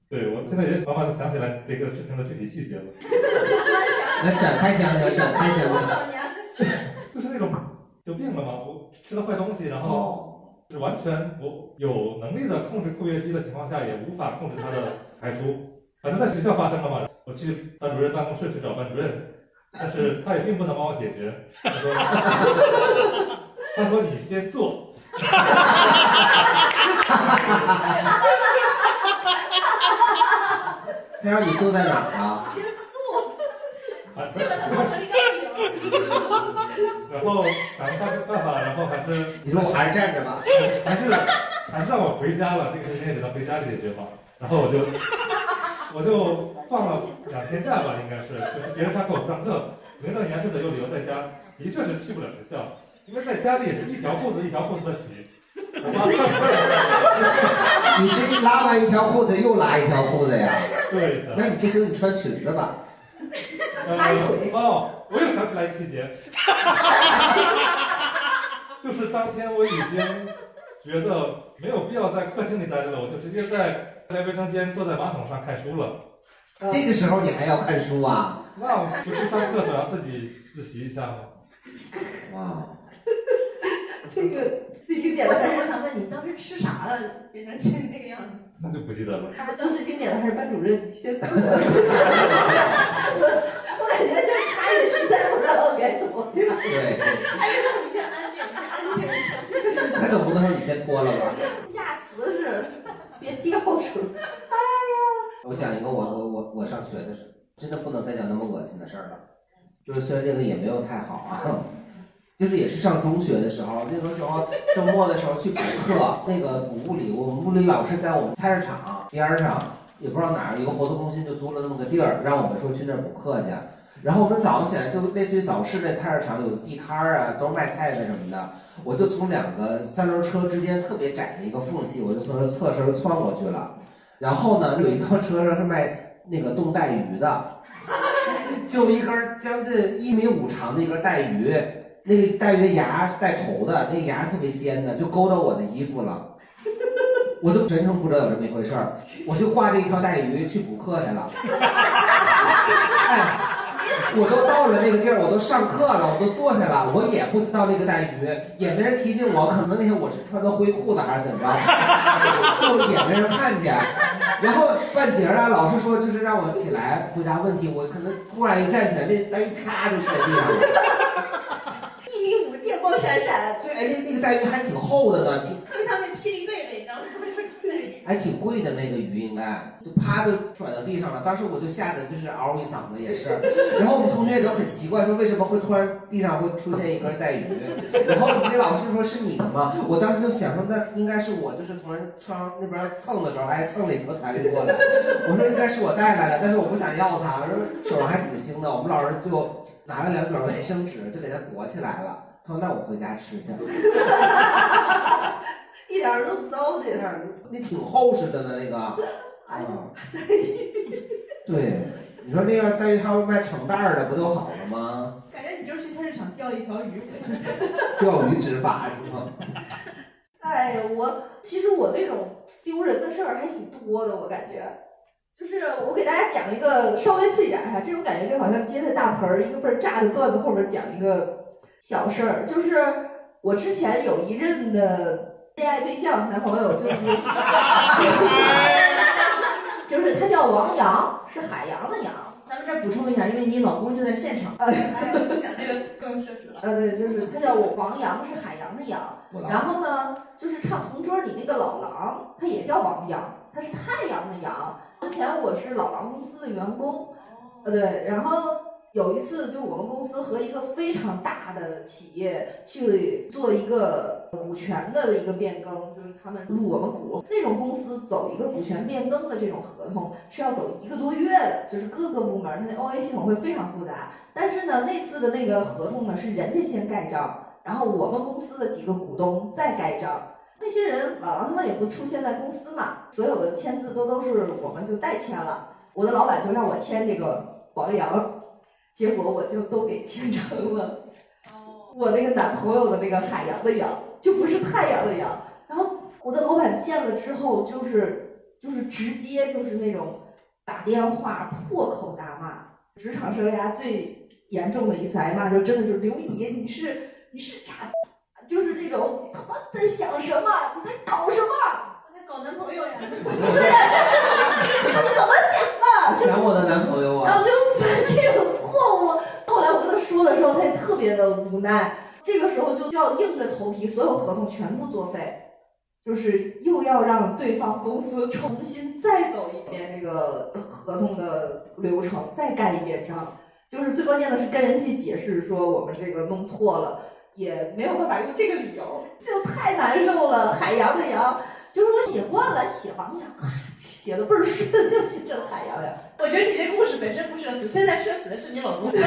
对，我现在也慢慢的想起来这个事情的具体细节了。(laughs) 来展开讲讲，展开讲讲。(laughs) 就是那种就病了嘛，我吃了坏东西，然后是完全我有能力的控制括约肌的情况下，也无法控制它的排出。反正在学校发生了嘛，我去班主任办公室去找班主任，但是他也并不能帮我解决。他说，(laughs) 他说你先做。(laughs) 他让你坐在哪儿啊？啊，基本上做成一张饼。然后想了想办法，然后还是 (laughs) 你说我还是站着吧，还是还是让我回家了，这个事情也只能回家里解决吧。然后我就我就放了两天假吧，应该是，就是别人上课我不上课，名正言顺的又留在家，的确是去不了学校，因为在家里也是一条裤子一条裤子的洗。(laughs) 你是拉完一条裤子又拉一条裤子呀？对的。那你不行，你穿裙子吧。呃哦，我又想起来一个细节，就是当天我已经觉得没有必要在客厅里待着了，我就直接在在卫生间坐在马桶上看书了。这个时候你还要看书啊？那我不去上课总要自己自习一下吗？哇，(laughs) 这个最经典的我想，我想问你，当时吃啥了，变成现在这个样子？(laughs) 那就不记得了。咱最经典的还是班主任，你先等我。(laughs) 我感觉就是他也实在不知道该怎么办。对，哎呦，你先安静，你先安静一下。他总不能说你先脱了吧？下词是别掉出来。(laughs) 哎呀我讲一个我我我我上学的事，真的不能再讲那么恶心的事儿了。就是虽然这个也没有太好啊，就是也是上中学的时候，那个时候周末的时候去补课，那个补物理，我们物理老师在我们菜市场边儿上，也不知道哪儿有个活动中心，就租了那么个地儿，让我们说去那儿补课去。然后我们早上起来就类似于早市那菜市场有地摊儿啊，都是卖菜的什么的。我就从两个三轮车之间特别窄的一个缝隙，我就从那侧身窜过去了。然后呢，有一辆车上是卖那个冻带鱼的，(laughs) 就一根将近一米五长的一根带鱼，那个带鱼的牙带头的，那个牙特别尖的，就勾到我的衣服了。我都全程不知道有这么一回事儿，我就挂着一条带鱼去补课去了。哎，(laughs) 我都到了那个地儿，我都上课了，我都坐下了，我也不知道那个带鱼，也没人提醒我，可能那天我是穿的灰裤子还是怎么着，就也没人看见。然后半截啊，老师说就是让我起来回答问题，我可能突然一站起来，那带鱼啪就摔地上了。(laughs) 一米五，电光闪闪，对，哎，那那个带鱼还挺厚的呢，挺特别像那霹雳贝贝，你知道吗？还挺贵的那个鱼，应该就啪就甩到地上了。当时我就吓得就是嗷一嗓子，也是。然后我们同学都很奇怪，说为什么会突然地上会出现一根带鱼？然后我们老师说是你的吗？我当时就想说，那应该是我，就是从窗那边蹭的时候，哎，蹭哪条船过来。我说应该是我带来的，但是我不想要它，我说手上还挺腥的。我们老师就拿了两卷卫生纸，就给它裹起来了。他说那我回家吃去。(laughs) 一点儿都不糟践。看，那挺厚实的呢，那个。(laughs) 啊。对，你说那要带鱼汤卖成袋儿的，不就好了吗？感觉你就是去菜市场钓一条鱼。(laughs) 钓鱼执法是吗？(laughs) 哎呀，我其实我那种丢人的事儿还挺多的，我感觉。就是我给大家讲一个稍微刺激点儿哈，这种感觉就好像接在大盆儿，一个倍儿炸的段子后面讲一个小事儿，就是我之前有一任的恋爱对象男朋友，就是 (laughs) 就是他叫王阳，是海洋的洋。咱们这儿补充一下，因为你老公就在现场，(laughs) 讲这个更社死了。呃，对，就是他叫我王阳，是海洋的洋。然后呢，就是唱《同桌》里那个老狼，他也叫王阳，他是太阳的阳。之前我是老狼公司的员工，呃，对，然后有一次就是我们公司和一个非常大的企业去做一个股权的一个变更，就是他们入我们股，那种公司走一个股权变更的这种合同是要走一个多月的，就是各个部门它那 OA 系统会非常复杂。但是呢，那次的那个合同呢是人家先盖章，然后我们公司的几个股东再盖章。那些人老王他们也不出现在公司嘛，所有的签字都都是我们就代签了。我的老板就让我签这个王阳，结果我就都给签成了。我那个男朋友的那个海洋的洋，就不是太阳的阳。然后我的老板见了之后，就是就是直接就是那种打电话破口大骂，职场生涯最严重的一次挨骂，就真的就是刘姨，你是你是傻。就是这种，他妈在想什么？你在搞什么？我在搞男朋友呀！对呀，你怎么想的？想我的男朋友啊！然后就犯这种错误。后来我跟他说的时候，他也特别的无奈。这个时候就要硬着头皮，所有合同全部作废，就是又要让对方公司重新再走一遍这个合同的流程，再盖一遍章。就是最关键的是跟人去解释说我们这个弄错了。也没有办法用这个理由，就太难受了。海洋的洋，就是我写惯了，写王洋，写的倍儿顺，就是郑海洋呀。我觉得你这故事本身不社死，现在社死的是你老公。(laughs)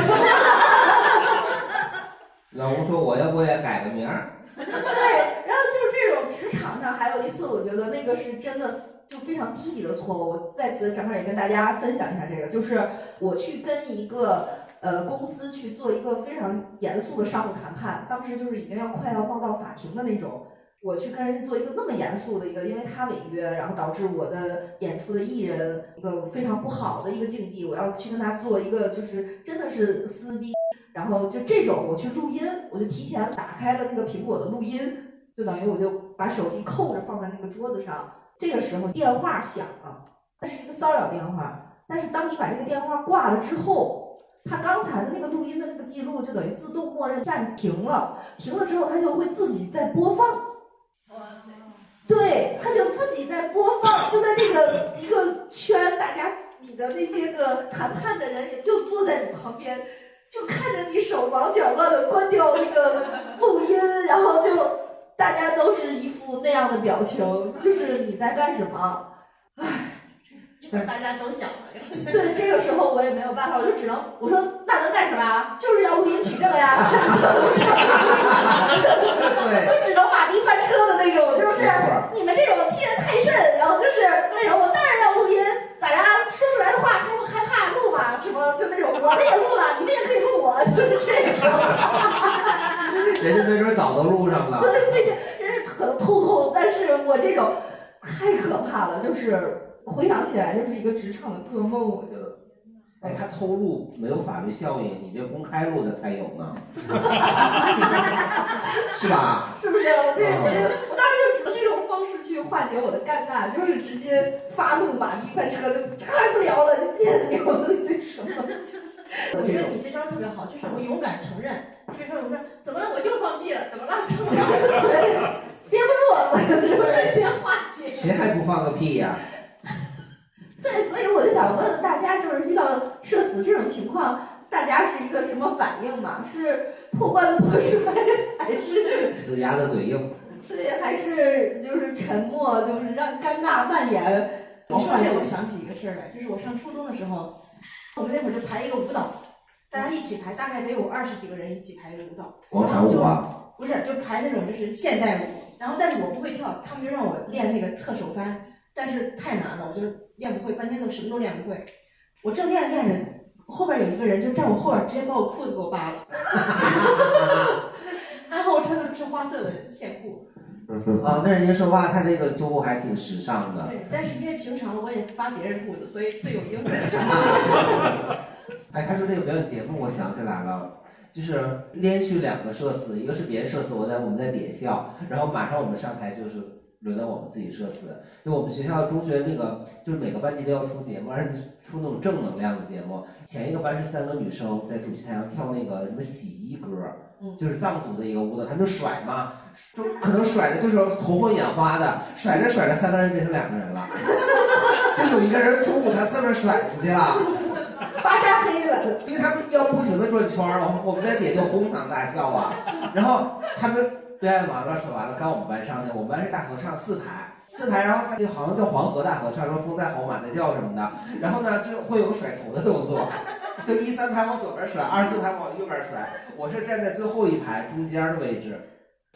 老公说：“我要不也改个名儿？”对，然后就是这种职场上，还有一次，我觉得那个是真的就非常低级的错误。我在此正好也跟大家分享一下这个，就是我去跟一个。呃，公司去做一个非常严肃的商务谈判，当时就是已经要快要告到法庭的那种。我去跟人做一个那么严肃的一个，因为他违约，然后导致我的演出的艺人一个非常不好的一个境地。我要去跟他做一个，就是真的是撕逼，然后就这种我去录音，我就提前打开了那个苹果的录音，就等于我就把手机扣着放在那个桌子上。这个时候电话响了，那是一个骚扰电话，但是当你把这个电话挂了之后。他刚才的那个录音的那个记录就等于自动默认暂停了，停了之后他就会自己在播放。对，他就自己在播放，就在那个一个圈，大家你的那些个谈判的人也就坐在你旁边，就看着你手忙脚乱的关掉那个录音，然后就大家都是一副那样的表情，就是你在干什么？唉。大家都想了，对，这个时候我也没有办法，我就只能我说那能干什么啊？就是要录音取证呀，(laughs) (laughs) 对，就只能马屁翻车的那种，就是这种欺人太甚，然后就是那种我当然要录音，咋呀？说出来的话还不害怕录吗？什么就那种我的也录了，你们也可以录我，就是这种。(laughs) 人家没准早都录上了。对对对，人家可能偷偷，但是我这种太可怕了，就是。回想起来就是一个职场的噩梦，我觉得。哎，他偷录没有法律效应，你这公开录的才有呢，(laughs) 是吧？是不是？我这这，我当时就指这种方式去化解我的尴尬，就是直接发怒马一快车就开不了了，就见不了了，对什么？我觉得你这招特别好，就是我勇敢承认。比如说，我说怎么了？我就放屁了，怎么了？怎么了？憋不住了，瞬间化解。谁还不放个屁呀、对，所以我就想问问大家，就是遇到社死这种情况，大家是一个什么反应嘛？是破罐子破摔，还是死鸭子嘴硬。对，还是就是沉默，就是让尴尬蔓延？你说这，我想起一个事儿来，就是我上初中的时候，我们那会儿就排一个舞蹈，大家一起排，大概得有二十几个人一起排一个舞蹈。广场舞啊？不是，就排那种就是现代舞。然后，但是我不会跳，他们就让我练那个侧手翻，但是太难了，我就练不会，半天都什么都练不会。我正练着练着，后边有一个人就站我后边，直接把我裤子给我扒了。(laughs) 还好我穿的是花色的线裤。啊，那人家说哇，他这个租还挺时尚的。对，但是因为平常我也发别人裤子，所以最有应对。(laughs) 哎，他说这个表演节目，我想起来了。就是连续两个社死，一个是别人社死，我在我们在点笑，然后马上我们上台就是轮到我们自己社死。就我们学校中学那个，就是每个班级都要出节目，而且出那种正能量的节目。前一个班是三个女生在主席台上跳那个什么洗衣歌，就是藏族的一个舞蹈，他们就甩嘛，就可能甩的就是头昏眼花的，甩着甩着三个人变成两个人了，(laughs) 就有一个人从舞台侧面甩出去了。巴扎黑了，因为他们要不停的转圈儿，我们我们在底下就哄堂大笑啊。然后他们表演完了，甩完了，刚我们班上去，我们班是大合唱四排，四排，然后他就好像叫黄河大合唱，说风在吼，马在叫什么的。然后呢，就会有甩头的动作，就一三排往左边甩，二四排往右边甩。我是站在最后一排中间的位置，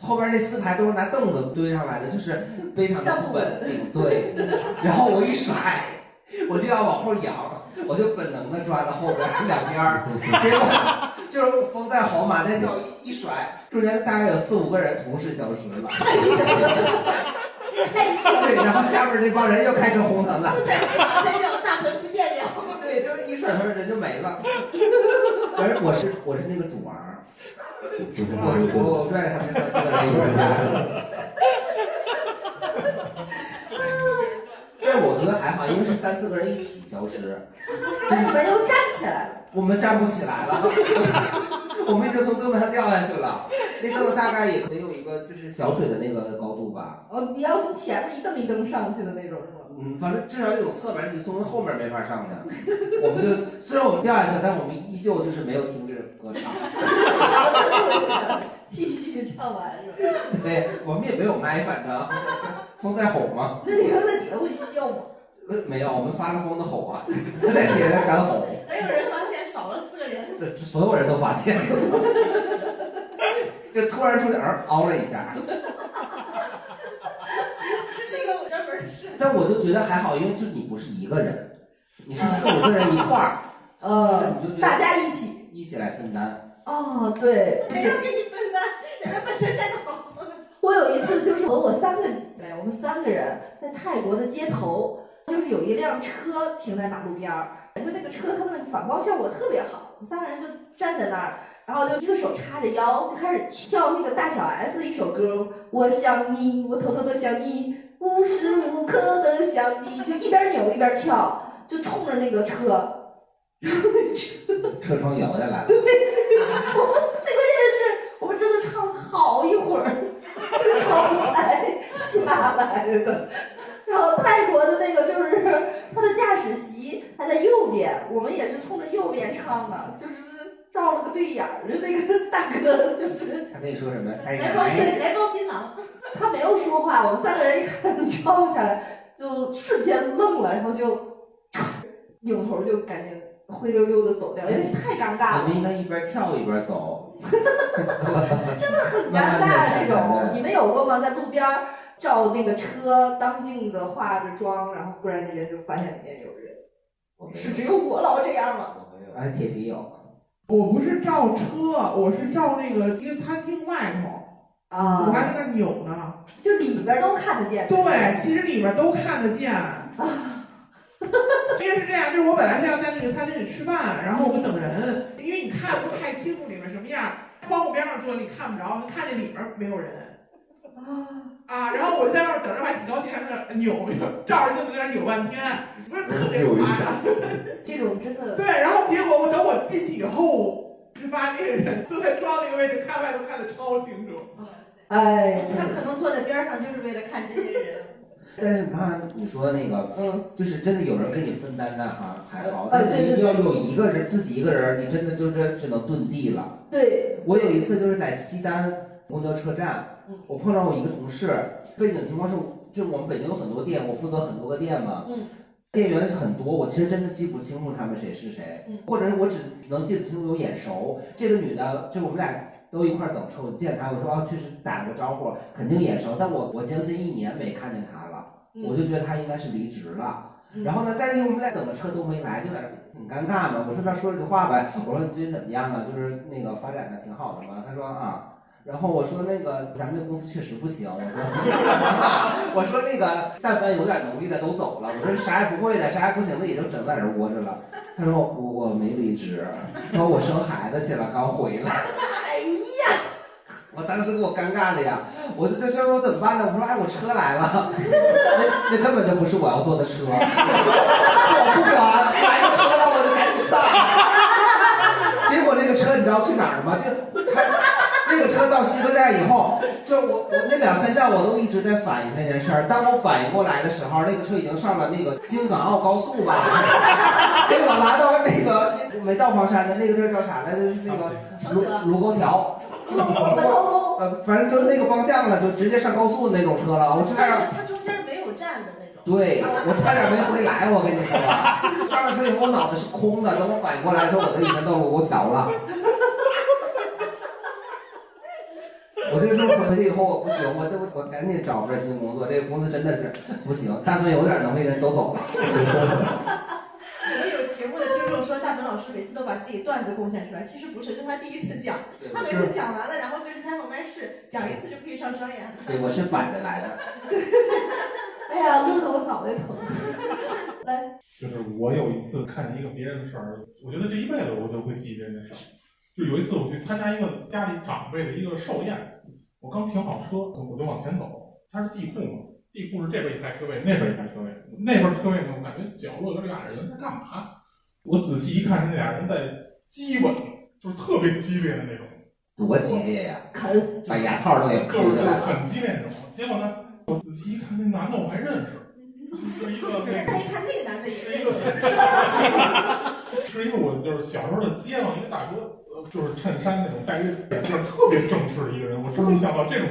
后边那四排都是拿凳子堆上来的，就是非常的不稳定。对，然后我一甩，我就要往后仰。我就本能的抓到后边两边儿，结果就是风在吼，马在叫，一甩，中间大概有四五个人同时消失了。对，然后下面那帮人又开始哄他们。再叫大门不见了。对，就是一甩头人就没了。(laughs) 而我是我是那个主我我拽着他们三四个人一块下来。但我觉得还好，因为是三四个人一起消失。那你们又站起来了？我们站不起来了，我们已经从凳子上掉下去了。那凳子大概也得有一个就是小腿的那个高度吧。哦，你要从前面一蹬一蹬上去的那种是吗？嗯，反正至少有侧门，你从后面没法上去。我们就虽然我们掉下去，但我们依旧就是没有停止歌唱。(laughs) 继续唱完是吧？对，我们也没有麦，反正风在吼嘛。那你们在底下会笑吗？呃，没有，我们发了疯的吼啊，在底下敢吼。(laughs) 没有人发现少了四个人。对，所有人都发现了，(laughs) 就突然出点儿凹了一下。但我就觉得还好，因为就你不是一个人，你是四五个人一块儿，(laughs) 呃，你就觉得大家一起一起来分担。哦，对。谁要跟你分担？人家本身站的好。我有一次就是和我三个姐妹，我们三个人在泰国的街头，就是有一辆车停在马路边儿，就那个车它们反光效果特别好，我们三个人就站在那儿，然后就一个手叉着腰，就开始跳那个大小 S 的一首歌，我想你，我偷偷的想你，无时无刻的想你，就一边扭一边跳，就冲着那个车，然后那车车窗摇下来了。对，(laughs) 我们最关键的是，我们真的唱了好一会儿，这个窗才下来的。然后泰国的那个就是他的驾驶席还在右边，我们也是冲着右边唱的，就是照了个对眼儿，就那个大哥就是 (laughs) 他跟你说什么？哎来包来包槟榔。他没有说话，我们三个人一看照下来，就瞬间愣了，然后就扭头就赶紧灰溜溜的走掉，因为太尴尬了。我们应该一边跳一边走。真的很尴尬这种，你们有过吗？在路边照那个车，当镜子化着妆，然后忽然之间就发现里面有人。是只有我老这样吗？没有哎，铁皮有。我不是照车，我是照那个一个餐厅外头，啊，我还在那扭呢。就里边都看得见。对，其实里边都看得见啊。因为是这样，就是我本来是要在那个餐厅里吃饭，然后我们等人，因为你看不太清楚里面什么样，窗户边上坐着你看不着，就看见里面没有人。啊，然后我就在那儿等着，还挺高兴，还在那儿扭，(laughs) 照着镜子在那儿扭半天，不是特别夸张。(laughs) 这种真的对，然后结果我等我进去以后，就发现那个人坐在窗那个位置，看外头看得超清楚。哎，他可能坐在边上就是为了看这些人。但是你看，你说那个，嗯，就是真的有人跟你分担那哈，还好。呃但是要有一个人自己一个人，你真的就是只能遁地了。对，我有一次就是在西单公交车站，我碰到我一个同事，背景情况是，就我们北京有很多店，我负责很多个店嘛，嗯，店员很多，我其实真的记不清楚他们谁是谁，嗯。或者是我只能记得清楚有眼熟。这个女的，就我们俩都一块儿等车，我见她，我说啊，确实打个招呼，肯定眼熟，但我我将近一年没看见她我就觉得他应该是离职了。嗯然后呢，但是因为我们俩等的车都没来，就在那很尴尬嘛。我说那说了句话呗，我说你最近怎么样啊？就是那个发展的挺好的嘛。他说啊。然后我说那个咱们这公司确实不行，我说 (laughs) 我说那个但凡有点能力的都走了，我说啥也不会的，啥也不行的也就只能在这窝着了。他说我我没离职，说我生孩子去了，刚回来。我当时给我尴尬的呀，我就在说我怎么办呢？我说哎我车来了，那那根本就不是我要坐的车，我不管来车了我就赶紧上。结果那个车你知道去哪儿了吗？就开那个车到西客站以后，就我我那两三站我都一直在反应这件事儿。当我反应过来的时候，那个车已经上了那个京港澳高速吧，给我拉到那个没到黄山的那个地儿叫啥来着？就是那个卢卢沟桥。(laughs) 呃，反正就那个方向了，就直接上高速的那种车了。我差点，它中间没有站的那种。对我差点没回来，我跟你说，上了车以后我脑子是空的，等我反应过来的时候，我都已经到卢沟桥了。我这个时候回去以后，我不行，我这我我赶紧找份新工作，这个公司真的是不行，但凡有点能力人都走了。我们有节目的听众说，大鹏老师每次都把自己段子贡献出来，其实不是，这是他第一次讲。他每次讲完了，然后就是开放麦试，讲一次就可以上商演。对，我是反着来的。(laughs) 哎呀，乐得我脑袋疼。来，就是我有一次看见一个别人的事儿，我觉得这一辈子我都会记别人的事儿。就有一次我去参加一个家里长辈的一个寿宴，我刚停好车，我就往前走，它是地库嘛，地库是这边一排车位，那边一排车位，那边车位呢，我感觉角落有俩人在干嘛？我仔细一看，是那俩人在激吻，就是特别激烈的那种。多激烈呀！啃，把牙套都给就是就是抠下来了。很激烈那种。结果呢，我仔细一看，那男的我还认识，是一个那 (laughs) 个他一看那个男的也是一个，是一个我就是小时候的街坊一个大哥，呃，就是衬衫那种戴着眼镜，特别正式的一个人。我真没想到这种，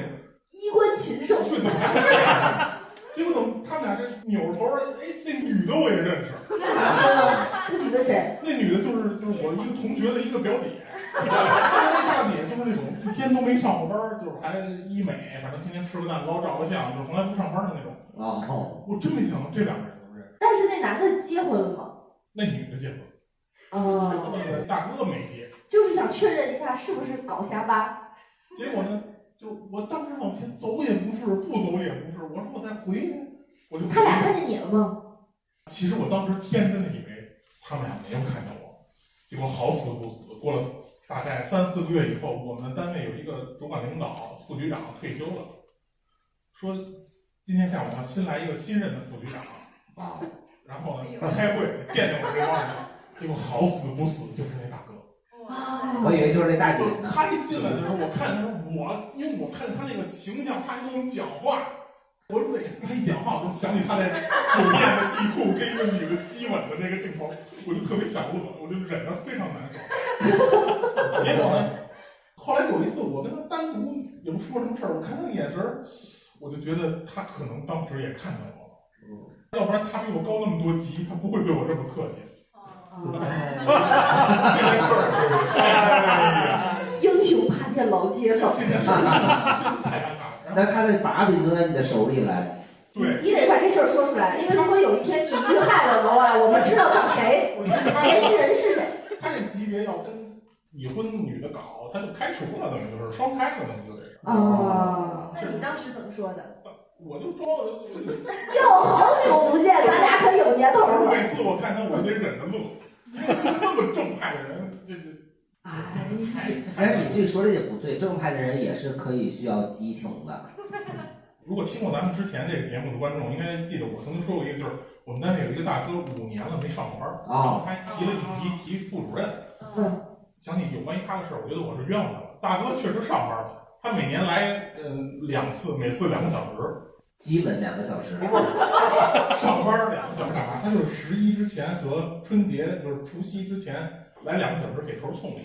衣冠禽兽。(laughs) 结果怎么他们俩这扭着头儿，哎，那女的我也认识。那女的谁？那女的就是就是我一个同学的一个表姐，那大姐就是那种一天都没上过班儿，就是还医美，反正天天吃个蛋糕照个相，就是从来不上班的那种。哦，我真没想到这两个人都认识。但是那男的结婚了吗？那女的结婚，哦，那个大哥没结。就是想确认一下是不是搞瞎吧。结果呢，就我当时往前走也不是，不走也不是，我说我再回去，我就他俩看见你了吗？其实我当时天真的以为他们俩没有看见我，结果好死不死，过了大概三四个月以后，我们单位有一个主管领导副局长退休了，说今天下午要新来一个新任的副局长啊，然后呢开会见见我这帮人，结果好死不死就是那大哥。我以为就是那大姐呢。他一进来的时候，我看他我，因为我看见他那个形象，他还跟我们讲话，我每次他一讲话，我就想起他在酒店的地库跟一个女的激吻的那个镜头，我就特别想乐，我就忍得非常难受。结果呢，后来有一次我跟他单独也不说什么事儿，我看他的眼神儿，我就觉得他可能当时也看见我了，要不然他比我高那么多级，他不会对我这么客气。(laughs) 这件事儿，哎呀。英雄怕见老街坊。(laughs) 那他的把柄都在你的手里来。对，你得把这事儿说出来，因为如果有一天你遇害了的话，我们知道找谁，嫌疑人是谁。他这级别要跟已婚女的搞，他就开除了，等于就是双开了，等于就得。啊，那你当时怎么说的？我就装了。哟，好久不见，咱俩可有年头了。每次我看他，我就得忍着乐，因 (laughs) 为那么正派的人，这这。(laughs) 哎，你这说的也不对，正派的人也是可以需要激情的。(laughs) 如果听过咱们之前这个节目的观众，应该记得我曾经说过一个，就是我们单位有一个大哥五年了没上班，然后还提了一提提副主任。嗯。想起有关于他的事儿，我觉得我是冤枉他了。大哥确实上班了，他每年来嗯两次，每次两个小时，基本两个小时。(laughs) 上班两个小时干嘛？他就是十一之前和春节，就是除夕之前来两个小时给头送礼。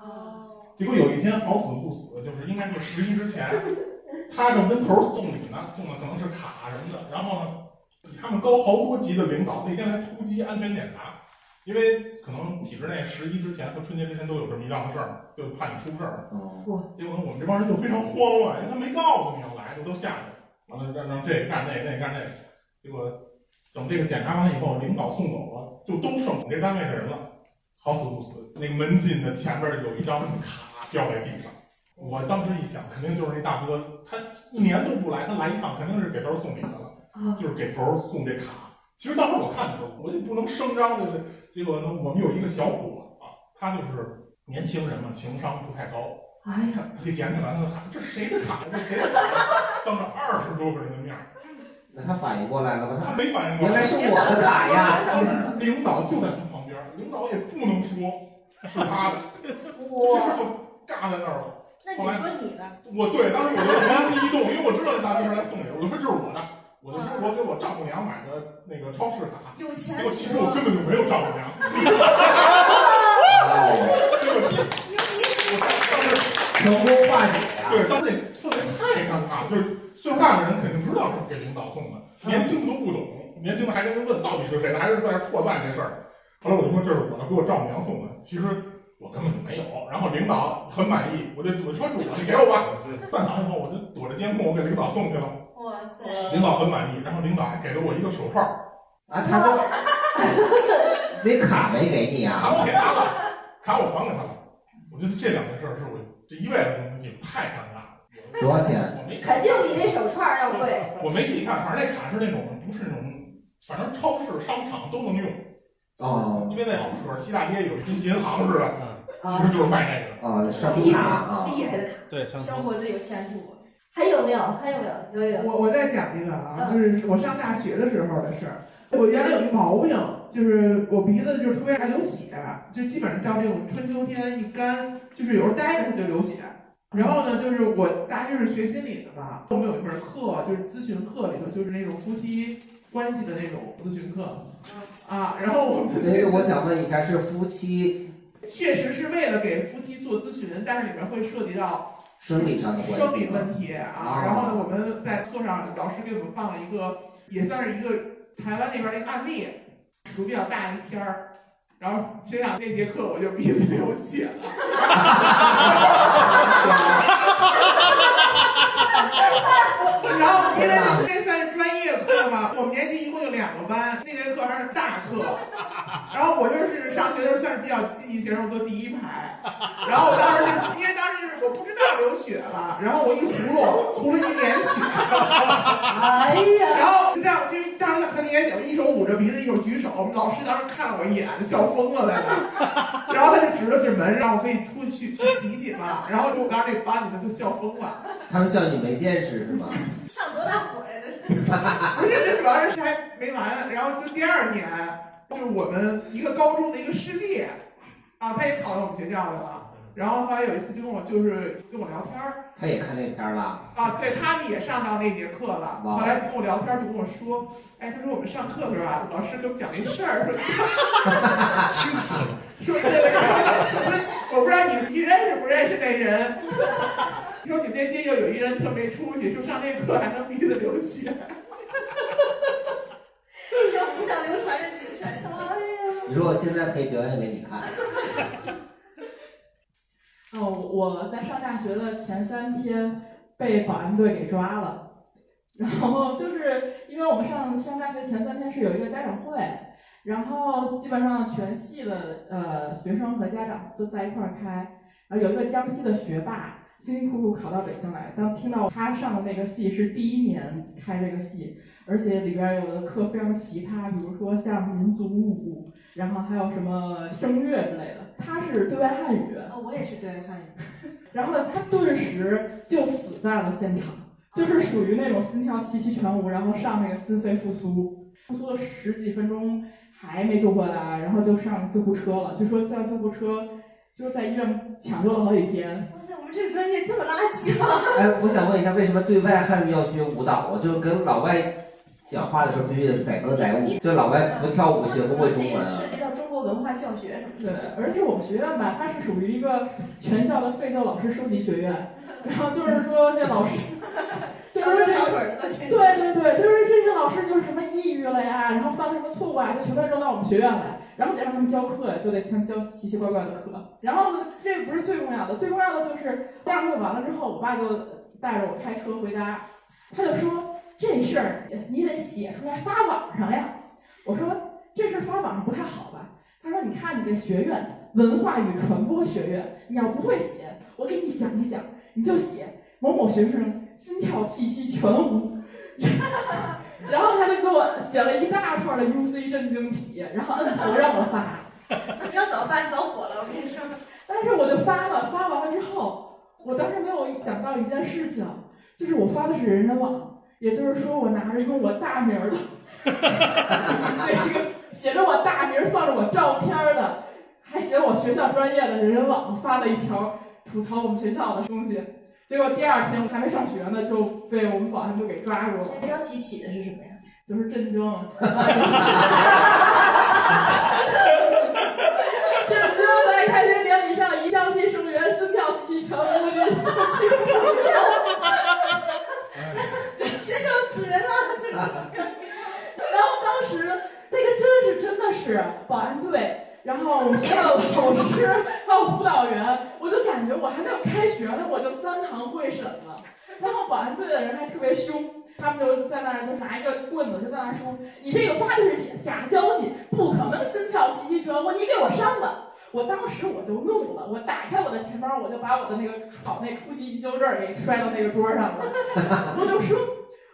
哦。结果有一天好死不死，就是应该是十一之前，(laughs) 他正跟头送礼呢，送的可能是卡什么的。然后呢，比他们高好多级的领导那天来突击安全检查，因为可能体制内十一之前和春节之前都有这么一档子事儿，就怕你出事儿。哦。结果呢我们这帮人就非常慌乱，因为他没告诉你要来，就都吓着。完了让让这干那个，那干那个。结果等这个检查完了以后，领导送走了，就都剩我们这单位的人了。好死不死，那个门禁的前面有一张卡掉在地上。我当时一想，肯定就是那大哥，他一年都不来，他来一趟肯定是给头送礼的了，就是给头送这卡。其实当时我看的时候，我就不能声张的。结果呢，我们有一个小伙啊，他就是年轻人嘛，情商不太高。哎呀，他给捡起来，他就喊：“这谁的卡？这谁的卡？”当着二十多个人的面儿。那他反应过来了吧？他没反应过来，原来是我的卡呀！(laughs) 领导就在他旁导也不能说是他的，(laughs) 哇，这事就尬在那儿了。那你说你的？我对，当时我就灵机一动，因为我知道这大哥是来送礼，我就说这是我的，我就说我给我丈母娘买的那个超市卡。有钱。结果其实我根本就没有丈母娘。成功化解呀！对，当时那氛围太尴尬了，就是岁数大的人肯定知道是给领导送的，年轻的都不懂，年轻的还跟人问到底是谁的，还是在那扩散这事儿。后来我就说这是我的，给我丈母娘送的，其实我根本就没有。然后领导很满意，我就我说是我的，你给我吧。散场以后我就躲着监控，我给领导送去了。哇塞！领导很满意，然后领导还给了我一个手串啊，他都那 (laughs) 卡没给你啊？卡我给他了，卡我还给他了。我觉得这两件事是我这一辈子都能记，太尴尬了。多少钱？我没肯定比那手串要贵。我没细看，反正那卡是那种不是那种，反正超市、商场都能用。哦。因为在可儿西大街有一跟银行似的，其实就是卖那个。啊，商厉害啊，厉害的卡。对，小伙子有前途。还有没有？还有没有？有有。我我再讲一个啊，就是我上大学的时候的事儿。我原来有一毛病，就是我鼻子就是特别爱流血，就基本上到这种春秋天一干，就是有时候待着它就流血。然后呢，就是我大学是学心理的嘛，我们有一门课就是咨询课里头，就是那种夫妻关系的那种咨询课啊。然后我们哎，我想问一下，是夫妻？确实是为了给夫妻做咨询，但是里面会涉及到生理上的关系，生理问题啊。然后呢，我们在课上老师给我们放了一个，也算是一个。台湾那边的一个案例，尺度比较大的一篇儿，然后学长那节课我就鼻子流血了。(laughs) 然后因为那算是我们年级一共就两个班，那节课还是大课。然后我就是上学的时候算是比较积极学生，坐第一排。然后我当时就因为当时就是我不知道流血了，然后我一葫芦，葫芦一脸血。哎呀！然后就这样，就当时很严谨，一手捂着鼻子，一手举手。我们老师当时看了我一眼，笑疯了在那。然后他就指了指门，让我可以出去去洗洗嘛。然后就我刚才那班里的都笑疯了。他们笑你没见识是吗？上多大火呀？这是。(laughs) 不是，这主要是还没完。然后就第二年，就是我们一个高中的一个师弟，啊，他也考到我们学校来了。然后后来有一次就跟我就是跟我聊天儿，他也看那片儿了啊，对他们也上到那节课了。后来跟我聊天就跟我说，哎，他说我们上课的时候啊，老师给我们讲一事儿，说清楚了，说那个，我不知道你你认识不认识那人，(laughs) 说你们那街又有一人特没出息，说上那课还能鼻子流血，江湖上流传着你的传说。哎呀，你说我现在可以表演给你看。(laughs) 哦，我在上大学的前三天被保安队给抓了，然后就是因为我们上上大学前三天是有一个家长会，然后基本上全系的呃学生和家长都在一块儿开，然后有一个江西的学霸辛辛苦苦考到北京来，当听到他上的那个系是第一年开这个系，而且里边有的课非常奇葩，比如说像民族舞，然后还有什么声乐之类的。他是对外汉语，哦，我也是对外汉语。(laughs) 然后，他顿时就死在了现场，就是属于那种心跳气息全无，然后上那个心肺复苏，复苏了十几分钟还没救过来，然后就上救护车了，就说叫救护车。就是在医院抢救了好几天。哇塞，我们这个专业这么垃圾吗？哎，我想问一下，为什么对外汉语要学舞蹈啊？就是跟老外讲话的时候必须得载歌载舞，就老外不跳舞学不会中文啊。涉及到中国文化教学什么的。对，而且我们学院吧，它是属于一个全校的废旧老师收集学院，(laughs) 然后就是说这老师。(laughs) 小腿小腿的都对对对，就是这些老师就是什么抑郁了呀，然后犯了什么错误啊，就全都扔到我们学院来，然后得让他们教课，就得像教奇奇怪怪的课。然后这不是最重要的，最重要的就是家长会完了之后，我爸就带着我开车回家，他就说这事儿你得写出来发网上呀。我说这事儿发网上不太好吧？他说你看你这学院文化与传播学院，你要不会写，我给你想一想，你就写某某学生。心跳气息全无，(laughs) 然后他就给我写了一大串的 UC 震惊体，然后摁头让我发。(laughs) 你要早发，你早火了，我跟你说。(laughs) 但是我就发了，发完了之后，我当时没有想到一件事情，就是我发的是人人网，也就是说我拿着用我大名的，那个写着我大名放着我照片的，还写我学校专业的人人网发了一条吐槽我们学校的东西。结果第二天我还没上学呢，就被我们保安部给抓住了。标题起的是什么呀？就是震惊。(laughs) 震惊在开学典礼上，一校期生源心跳气息全无，人死气学校死人了，这个然那个真是真的是保安队。然后我们学校的老师还有辅导员，我就感觉我还没有开学呢，我就三堂会审了。然后保安队的人还特别凶，他们就在那儿就拿一个棍子就在那儿说：“你这个发的是假消息，不可能心跳气息全我，你给我删了。”我当时我就怒了，我打开我的钱包，我就把我的那个考那初级急救证给摔到那个桌上了，(laughs) 我就说：“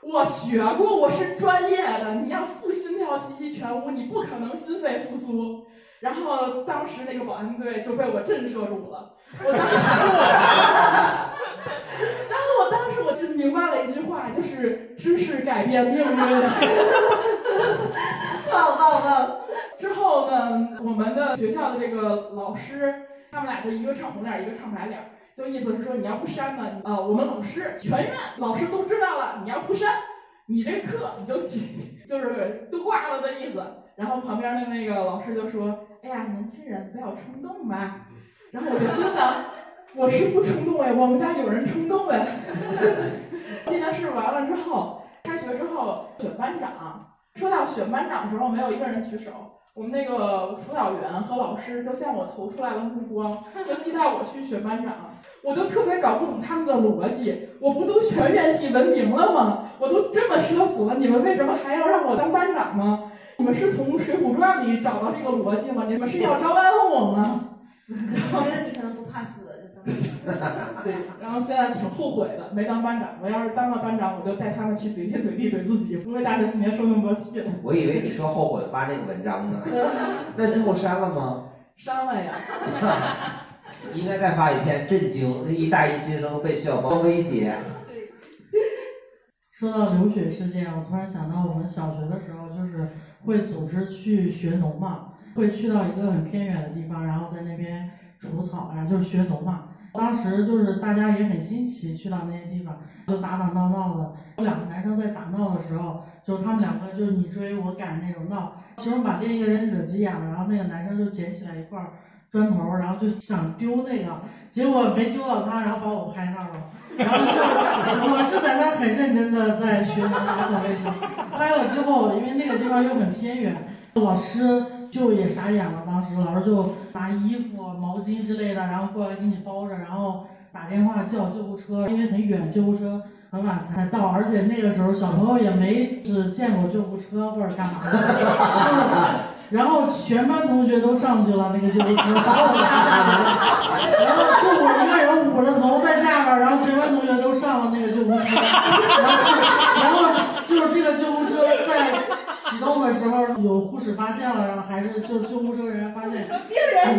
我学过，我是专业的，你要不心跳气息全无，你不可能心肺复苏。”然后当时那个保安队就被我震慑住了，我当时，然后我当时我就明白了一句话，就是知识改变命运。棒棒棒！之后呢，我们的学校的这个老师，他们俩就一个唱红脸，一个唱白脸，就意思是说你要不删呢，啊，我们老师全院老师都知道了，你要不删，你这课你就 (laughs) 就是都挂了的意思。然后旁边的那个老师就说。哎呀，年轻人不要冲动嘛！然后我就心想，我是不冲动哎，我们家有人冲动哎。这件事完了之后，开学之后选班长，说到选班长的时候，没有一个人举手。我们那个辅导员和老师就向我投出来了目光，就期待我去选班长。我就特别搞不懂他们的逻辑，我不都全院系闻名了吗？我都这么社死了，你们为什么还要让我当班长吗？你们是从《水浒传》里找到这个逻辑吗？你们是要招安我吗？我觉得你可能不怕死，就当。(laughs) 对，然后现在挺后悔的，没当班长。我要是当了班长，我就带他们去怼天怼地怼自己，不会大学四年受那么多气了。我以为你说后悔发这个文章呢，(laughs) 那最后删了吗？删了呀。(laughs) 应该再发一篇震惊，一大一新生被校方威胁。说到流血事件，我突然想到我们小学的时候就是。会组织去学农嘛？会去到一个很偏远的地方，然后在那边除草啊，就是学农嘛。当时就是大家也很新奇，去到那些地方就打打闹闹的。有两个男生在打闹的时候，就他们两个就你追我赶那种闹，其中把另一个人惹急眼了，然后那个男生就捡起来一块儿砖头，然后就想丢那个，结果没丢到他，然后把我拍那儿了。然后就我是在那很认真的在学打扫卫生，拍了之后，因为那个地方又很偏远，老师就也傻眼了。当时老师就拿衣服、毛巾之类的，然后过来给你包着，然后打电话叫救护车，因为很远，救护车很晚才到，而且那个时候小朋友也没只见过救护车或者干嘛的，(laughs) 然后全班同学都上去了，那个救护车，然后就我一个人捂着头在下边，然后全班同学都上了那个救护车，然后然后就是这个救护车在启动的时候，有护士发现了，然后还是就救护车人员发现，病人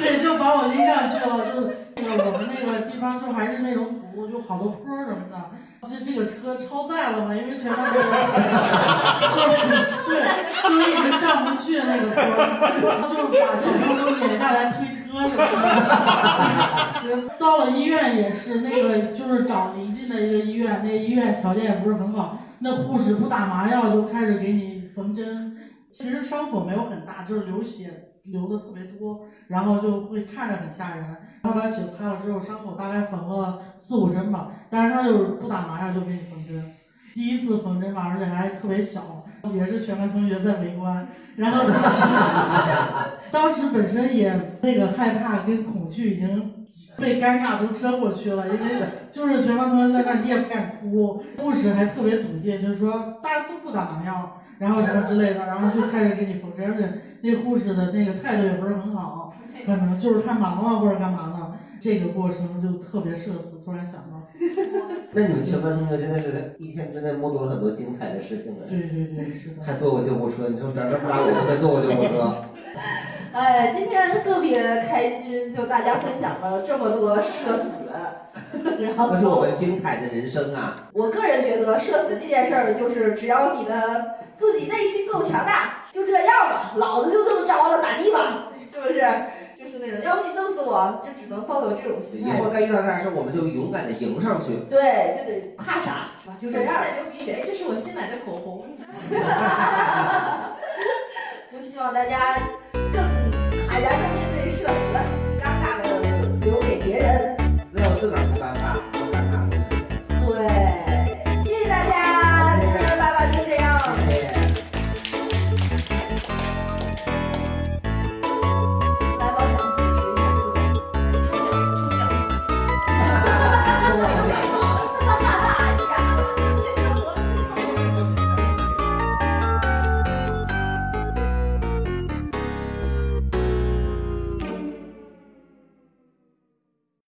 对，就把我拎上去了，就那个我们那个地方就还是那种土，就好多坡什么的。其实这个车超载了嘛，因为全班同学就是 (laughs) 对，就一直上不去那个坡儿，就是把小朋友都撵下来推车什么的。(laughs) 到了医院也是那个，就是找临近的一个医院，那医院条件也不是很好，那护士不打麻药就开始给你缝针。其实伤口没有很大，就是流血流的特别多，然后就会看着很吓人。他把血擦了之后，伤口大概缝了四五针吧，但是他就是不打麻药就给你缝针。第一次缝针吧，而且还特别小，也是全班同学在围观，然后当时本身也那个害怕跟恐惧已经被尴尬都遮过去了，因为就是全班同学在那，你也不敢哭，护士还特别笃定，就是说大家都不打麻药。然后什么之类的，然后就开始给你缝针，而且那护士的那个态度也不是很好，(laughs) 可能就是太忙了或者干嘛呢，这个过程就特别社死。突然想到，(laughs) 那你们全班同学真的是一天之内目睹了很多精彩的事情呢。对对对，是的。还坐过救护车，你说长这么大我都没坐过救护车。(laughs) 哎，今天特别开心，就大家分享了这么多社死，然后那是我们精彩的人生啊！我个人觉得社死这件事儿，就是只要你的自己内心够强大，就这样吧，老子就这么着了，咋地吧？(laughs) 是不是？就是那种，要不你弄死我，就只能抱有这种心态。以后再遇到这样事，我们就勇敢的迎上去。对，就得怕啥，是吧？就是这样。流鼻血，这是我新买的口红。(laughs) 就希望大家更坦然的面对社会，尴尬的留给别人，只有自个儿。